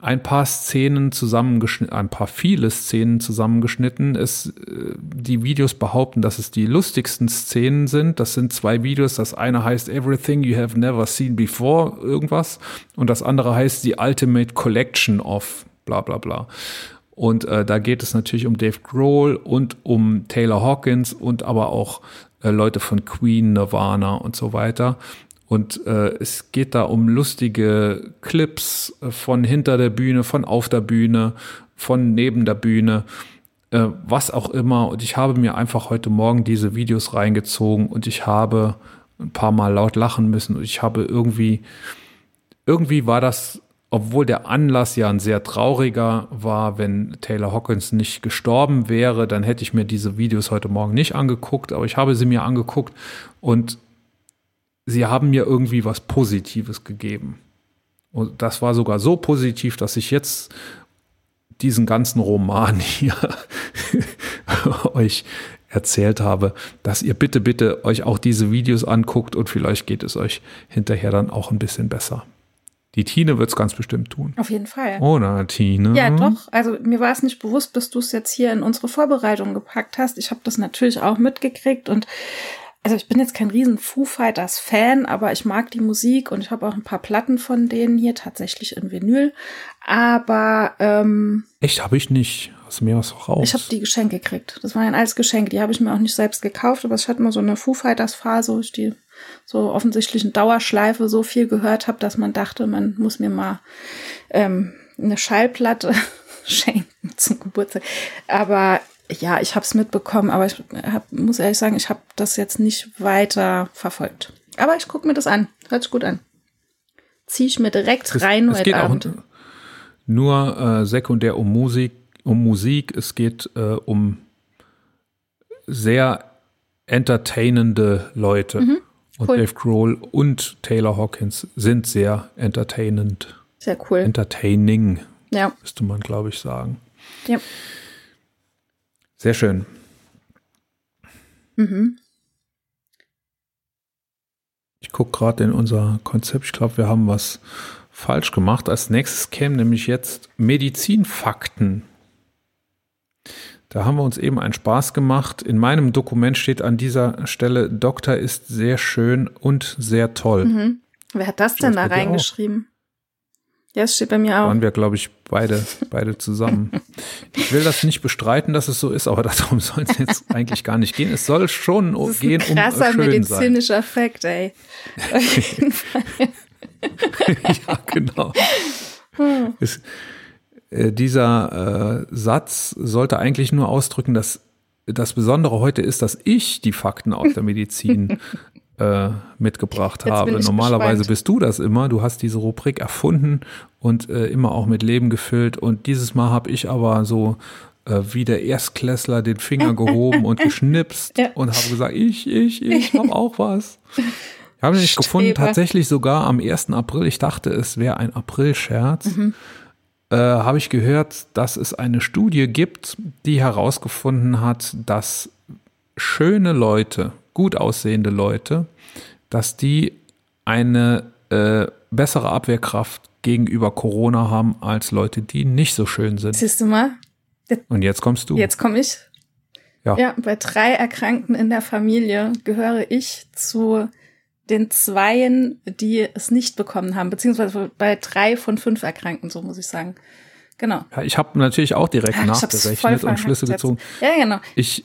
ein paar Szenen zusammengeschnitten, ein paar viele Szenen zusammengeschnitten. Es, äh, die Videos behaupten, dass es die lustigsten Szenen sind. Das sind zwei Videos. Das eine heißt Everything You Have Never Seen Before, irgendwas. Und das andere heißt The Ultimate Collection of bla bla bla. Und äh, da geht es natürlich um Dave Grohl und um Taylor Hawkins und aber auch äh, Leute von Queen, Nirvana und so weiter. Und äh, es geht da um lustige Clips von hinter der Bühne, von auf der Bühne, von neben der Bühne, äh, was auch immer. Und ich habe mir einfach heute Morgen diese Videos reingezogen und ich habe ein paar Mal laut lachen müssen. Und ich habe irgendwie, irgendwie war das, obwohl der Anlass ja ein sehr trauriger war, wenn Taylor Hawkins nicht gestorben wäre, dann hätte ich mir diese Videos heute Morgen nicht angeguckt. Aber ich habe sie mir angeguckt und sie haben mir irgendwie was Positives gegeben. Und das war sogar so positiv, dass ich jetzt diesen ganzen Roman hier euch erzählt habe, dass ihr bitte, bitte euch auch diese Videos anguckt und vielleicht geht es euch hinterher dann auch ein bisschen besser. Die Tine wird es ganz bestimmt tun. Auf jeden Fall. Oder Tine? Ja, doch. Also mir war es nicht bewusst, bis du es jetzt hier in unsere Vorbereitung gepackt hast. Ich habe das natürlich auch mitgekriegt und also ich bin jetzt kein riesen Foo Fighters Fan, aber ich mag die Musik und ich habe auch ein paar Platten von denen hier tatsächlich in Vinyl. Aber ähm, echt habe ich nicht. Hast du mir was raus? Ich habe die Geschenke gekriegt. Das waren alles Geschenke. Die habe ich mir auch nicht selbst gekauft, aber ich hatte mal so eine Foo Fighters Phase, wo ich die so offensichtlich in Dauerschleife so viel gehört habe, dass man dachte, man muss mir mal ähm, eine Schallplatte schenken zum Geburtstag. Aber ja, ich habe es mitbekommen, aber ich hab, muss ehrlich sagen, ich habe das jetzt nicht weiter verfolgt. Aber ich gucke mir das an. Hört sich gut an. Ziehe ich mir direkt es, rein es heute Abend. Auch nur äh, sekundär um Musik, um Musik. Es geht äh, um sehr entertainende Leute. Mhm, cool. Und Dave Grohl und Taylor Hawkins sind sehr entertainend. Sehr cool. Entertaining. Ja. Müsste man, glaube ich, sagen. Ja. Sehr schön. Mhm. Ich gucke gerade in unser Konzept. Ich glaube, wir haben was falsch gemacht. Als nächstes kämen nämlich jetzt Medizinfakten. Da haben wir uns eben einen Spaß gemacht. In meinem Dokument steht an dieser Stelle, Doktor ist sehr schön und sehr toll. Mhm. Wer hat das denn da reingeschrieben? Ja, es steht bei mir auch. Waren wir, glaube ich, beide, beide zusammen. Ich will das nicht bestreiten, dass es so ist, aber darum soll es jetzt eigentlich gar nicht gehen. Es soll schon das ist gehen, ein krasser um schön medizinischer Fakt, ey. ja, genau. Es, äh, dieser äh, Satz sollte eigentlich nur ausdrücken, dass das Besondere heute ist, dass ich die Fakten aus der Medizin äh, mitgebracht Jetzt habe. Normalerweise gespannt. bist du das immer. Du hast diese Rubrik erfunden und äh, immer auch mit Leben gefüllt. Und dieses Mal habe ich aber so äh, wie der Erstklässler den Finger gehoben und geschnipst Ja. und habe gesagt, ich, ich, ich habe auch was. Ich habe nämlich gefunden, Streber. tatsächlich sogar am 1. April, ich dachte, es wäre ein April-Scherz, Mhm. äh, habe ich gehört, dass es eine Studie gibt, die herausgefunden hat, dass schöne Leute, gut aussehende Leute, dass die eine äh, bessere Abwehrkraft gegenüber Corona haben als Leute, die nicht so schön sind. Siehst du mal, Und jetzt kommst du. jetzt komme ich. Ja. ja, bei drei Erkrankten in der Familie gehöre ich zu den Zweien, die es nicht bekommen haben, beziehungsweise bei drei von fünf Erkrankten, so muss ich sagen. Genau. Ja, ich habe natürlich auch direkt voll nachgerechnet und Schlüsse gezogen. Ja, genau. Ich,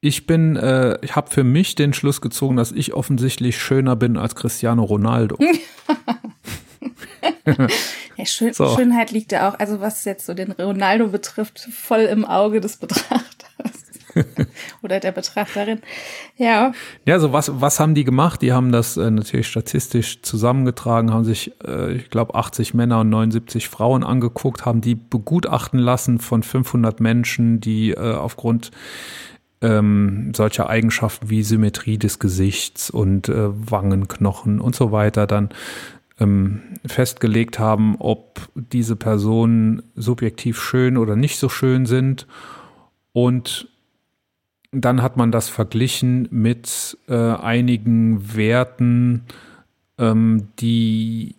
ich bin, äh, ich habe für mich den Schluss gezogen, dass ich offensichtlich schöner bin als Cristiano Ronaldo. Ja, Schön, So. Schönheit liegt ja auch, also was jetzt so den Ronaldo betrifft, voll im Auge des Betrachters. Oder der Betrachterin. Ja, Ja, so was, was haben die gemacht? Die haben das äh, natürlich statistisch zusammengetragen, haben sich, äh, ich glaube, 80 Männer und 79 Frauen angeguckt, haben die begutachten lassen von 500 Menschen, die äh, aufgrund ähm, solcher Eigenschaften wie Symmetrie des Gesichts und äh, Wangenknochen und so weiter dann ähm, festgelegt haben, ob diese Personen subjektiv schön oder nicht so schön sind. Und dann hat man das verglichen mit äh, einigen Werten, ähm, die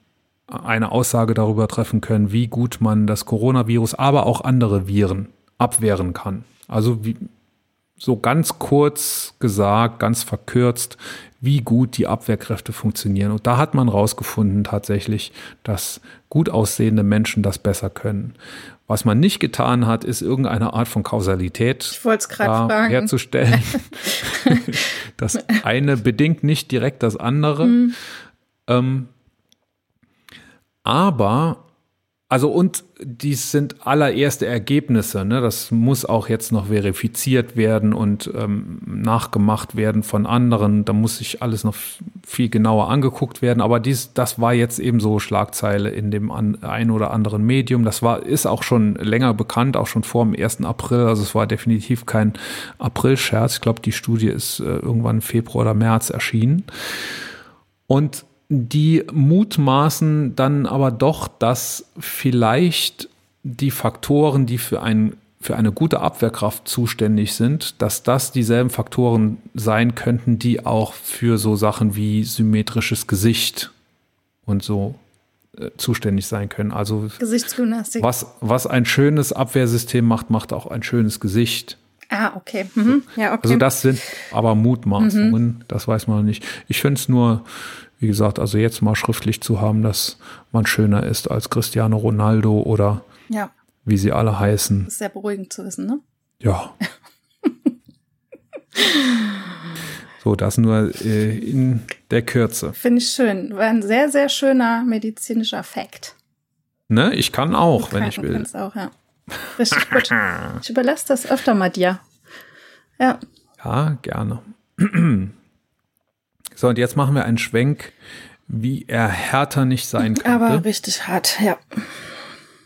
eine Aussage darüber treffen können, wie gut man das Coronavirus, aber auch andere Viren abwehren kann. Also wie, so ganz kurz gesagt, ganz verkürzt, wie gut die Abwehrkräfte funktionieren. Und da hat man rausgefunden tatsächlich, dass gut aussehende Menschen das besser können. Was man nicht getan hat, ist irgendeine Art von Kausalität herzustellen. das eine bedingt nicht direkt das andere. Mhm. Ähm, aber, also und dies sind allererste Ergebnisse. Ne? Das muss auch jetzt noch verifiziert werden und ähm, nachgemacht werden von anderen. Da muss sich alles noch viel genauer angeguckt werden. Aber dies, das war jetzt eben so Schlagzeile in dem an, ein oder anderen Medium. Das war, ist auch schon länger bekannt, auch schon vor dem 1. April. Also es war definitiv kein April-Scherz. Ich glaube, die Studie ist äh, irgendwann Februar oder März erschienen. Und die mutmaßen dann aber doch, dass vielleicht die Faktoren, die für, ein, für eine gute Abwehrkraft zuständig sind, dass das dieselben Faktoren sein könnten, die auch für so Sachen wie symmetrisches Gesicht und so äh, zuständig sein können. Also Gesichtsgymnastik. was, was ein schönes Abwehrsystem macht, macht auch ein schönes Gesicht. Ah, okay. Mhm. Ja, okay. Also das sind aber Mutmaßungen, das weiß man nicht. Ich finde es nur, wie gesagt, also jetzt mal schriftlich zu haben, dass man schöner ist als Cristiano Ronaldo oder ja, wie sie alle heißen. ist sehr beruhigend zu wissen, ne? Ja. so, das nur äh, in der Kürze. Finde ich schön. War ein sehr, sehr schöner medizinischer Fakt. Ne, ich kann auch, wenn ich will. Kannst auch, ja. Richtig gut. Ich überlasse das öfter mal dir. Ja. Ja, gerne. So, und jetzt machen wir einen Schwenk, wie er härter nicht sein könnte. Aber richtig hart, ja.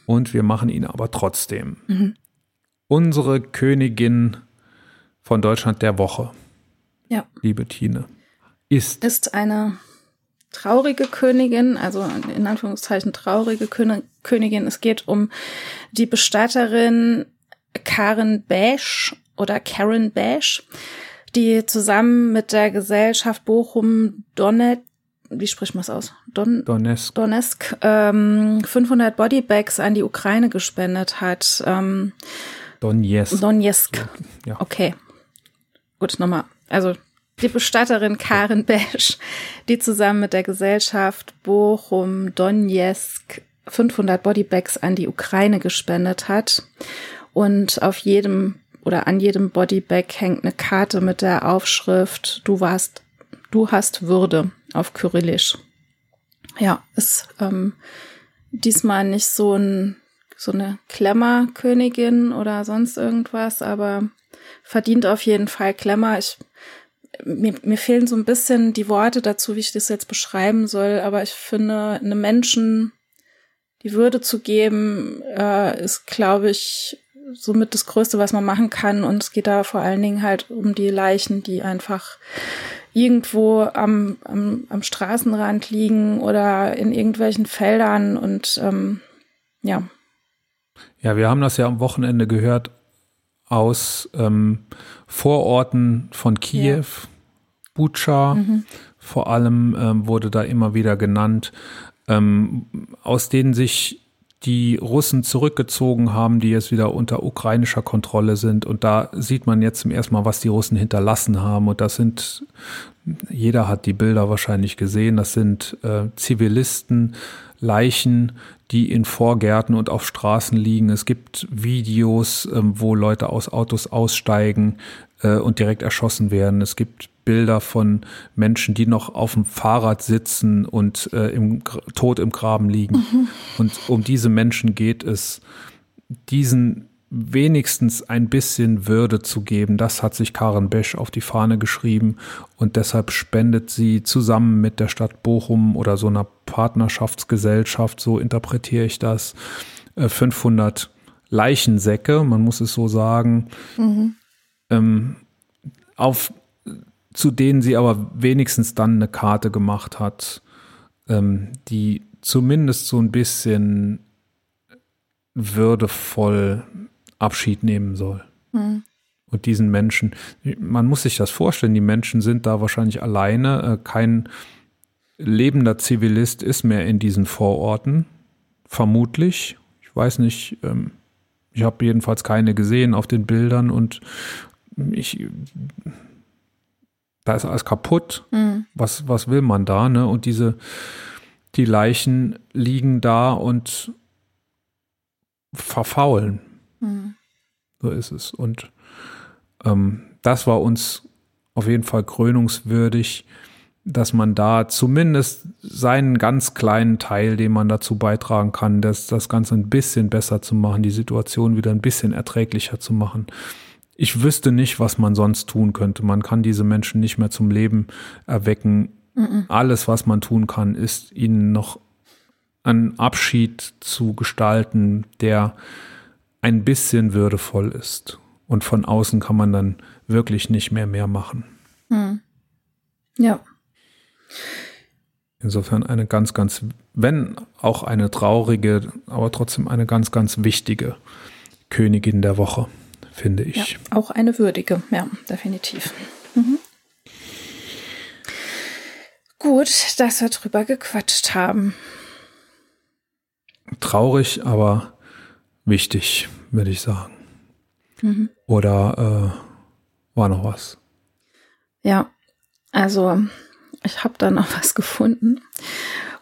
und wir machen ihn aber trotzdem. Unsere Königin von Deutschland der Woche, Ja. liebe Tine, ist Ist eine traurige Königin, also in Anführungszeichen traurige Köni- Königin. Es geht um die Bestatterin Karen Bash oder Karen Bash, die zusammen mit der Gesellschaft Bochum Donnet, wie spricht man es aus? Don, Donetsk. Donetsk ähm, 500 Bodybags an die Ukraine gespendet hat. Ähm, Donetsk. Donetsk. Ja. Okay. Gut, nochmal. Also die Bestatterin Karen Besch, die zusammen mit der Gesellschaft Bochum Donetsk 500 Bodybags an die Ukraine gespendet hat. Und auf jedem oder an jedem Bodybag hängt eine Karte mit der Aufschrift Du warst, du hast Würde auf Kyrillisch. Ja, ist ähm, diesmal nicht so ein so eine Klemmerkönigin oder sonst irgendwas, aber verdient auf jeden Fall Klemmer. Ich, mir, mir fehlen so ein bisschen die Worte dazu, wie ich das jetzt beschreiben soll, aber ich finde, einem Menschen die Würde zu geben, äh, ist, glaube ich, somit das Größte, was man machen kann. Und es geht da vor allen Dingen halt um die Leichen, die einfach irgendwo am, am, am Straßenrand liegen oder in irgendwelchen Feldern und ähm, ja. Ja, wir haben das ja am Wochenende gehört aus ähm, Vororten von Kiew, ja. Bucha, mhm. vor allem ähm, wurde da immer wieder genannt, ähm, aus denen sich die Russen zurückgezogen haben, die jetzt wieder unter ukrainischer Kontrolle sind. Und da sieht man jetzt zum ersten Mal, was die Russen hinterlassen haben. Und das sind, jeder hat die Bilder wahrscheinlich gesehen, das sind äh, Zivilisten, Leichen, die in Vorgärten und auf Straßen liegen. Es gibt Videos, äh, wo Leute aus Autos aussteigen äh, und direkt erschossen werden. Es gibt Bilder von Menschen, die noch auf dem Fahrrad sitzen und äh, im Tod im Graben liegen. Mhm. Und um diese Menschen geht es, diesen wenigstens ein bisschen Würde zu geben. Das hat sich Karen Besch auf die Fahne geschrieben und deshalb spendet sie zusammen mit der Stadt Bochum oder so einer Partnerschaftsgesellschaft, so interpretiere ich das, 500 äh, Leichensäcke, man muss es so sagen, mhm. Ähm, auf zu denen sie aber wenigstens dann eine Karte gemacht hat, ähm, die zumindest so ein bisschen würdevoll Abschied nehmen soll. Mhm. Und diesen Menschen, man muss sich das vorstellen, die Menschen sind da wahrscheinlich alleine. Äh, kein lebender Zivilist ist mehr in diesen Vororten, vermutlich. Ich weiß nicht, ähm, ich habe jedenfalls keine gesehen auf den Bildern und ich da ist alles kaputt. Mhm. Was, was will man da, ne? Und diese, die Leichen liegen da und verfaulen. Mhm. So ist es. Und ähm, das war uns auf jeden Fall krönungswürdig, dass man da zumindest seinen ganz kleinen Teil, den man dazu beitragen kann, das, das Ganze ein bisschen besser zu machen, die Situation wieder ein bisschen erträglicher zu machen ich wüsste nicht, was man sonst tun könnte. Man kann diese Menschen nicht mehr zum Leben erwecken. Mhm. Alles, was man tun kann, ist ihnen noch einen Abschied zu gestalten, der ein bisschen würdevoll ist. Und von außen kann man dann wirklich nicht mehr mehr machen. Mhm. Ja. Insofern eine ganz, ganz, wenn auch eine traurige, aber trotzdem eine ganz, ganz wichtige Königin der Woche finde ich. Ja, auch eine würdige, ja, definitiv. Mhm. Gut, dass wir drüber gequatscht haben. Traurig, aber wichtig, würde ich sagen. Mhm. Oder äh, war noch was? Ja, also ich habe da noch was gefunden.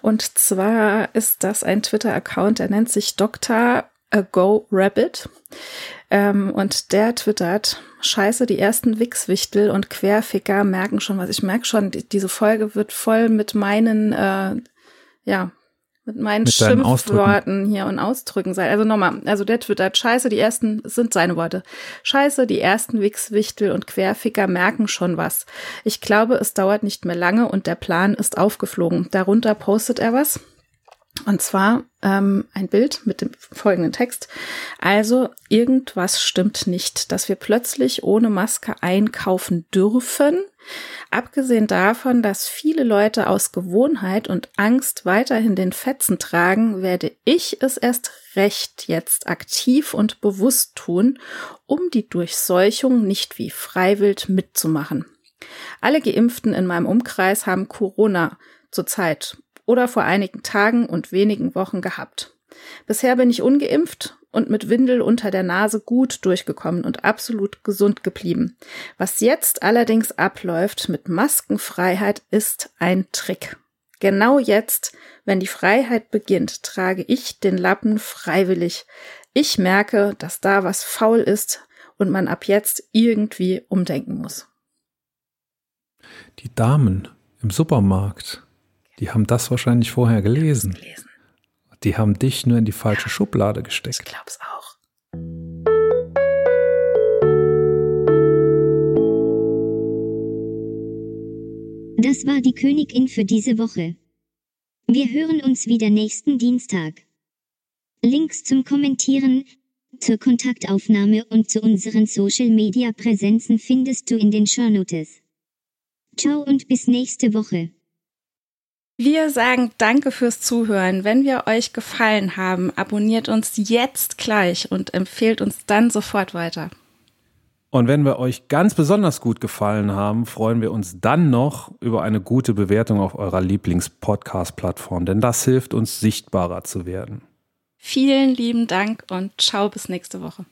Und zwar ist das ein Twitter-Account, der nennt sich Dr. Go Rabbit. Ähm, und der twittert, scheiße, die ersten Wichswichtel und Querficker merken schon was. Ich merke schon, die, diese Folge wird voll mit meinen, äh, ja, mit meinen mit Schimpfworten hier und Ausdrücken sein. Also nochmal, also der twittert, scheiße, die ersten, sind seine Worte. Scheiße, die ersten Wichswichtel und Querficker merken schon was. Ich glaube, es dauert nicht mehr lange und der Plan ist aufgeflogen. Darunter postet er was. Und zwar ähm, ein Bild mit dem folgenden Text. Also irgendwas stimmt nicht, dass wir plötzlich ohne Maske einkaufen dürfen. Abgesehen davon, dass viele Leute aus Gewohnheit und Angst weiterhin den Fetzen tragen, werde ich es erst recht jetzt aktiv und bewusst tun, um die Durchseuchung nicht wie freiwillig mitzumachen. Alle Geimpften in meinem Umkreis haben Corona zurzeit oder vor einigen Tagen und wenigen Wochen gehabt. Bisher bin ich ungeimpft und mit Windel unter der Nase gut durchgekommen und absolut gesund geblieben. Was jetzt allerdings abläuft mit Maskenfreiheit ist ein Trick. Genau jetzt, wenn die Freiheit beginnt, trage ich den Lappen freiwillig. Ich merke, dass da was faul ist und man ab jetzt irgendwie umdenken muss. Die Damen im Supermarkt die haben das wahrscheinlich vorher gelesen. gelesen. Die haben dich nur in die falsche ja, Schublade gesteckt. Ich glaub's auch. Das war die Königin für diese Woche. Wir hören uns wieder nächsten Dienstag. Links zum Kommentieren, Zur Kontaktaufnahme und zu unseren Social-Media-Präsenzen findest du in den Shownotes. Ciao und bis nächste Woche. Wir sagen Danke fürs Zuhören. Wenn wir euch gefallen haben, abonniert uns jetzt gleich und empfehlt uns dann sofort weiter. Und wenn wir euch ganz besonders gut gefallen haben, freuen wir uns dann noch über eine gute Bewertung auf eurer Lieblings-Podcast-Plattform, denn das hilft uns sichtbarer zu werden. Vielen lieben Dank und ciao bis nächste Woche.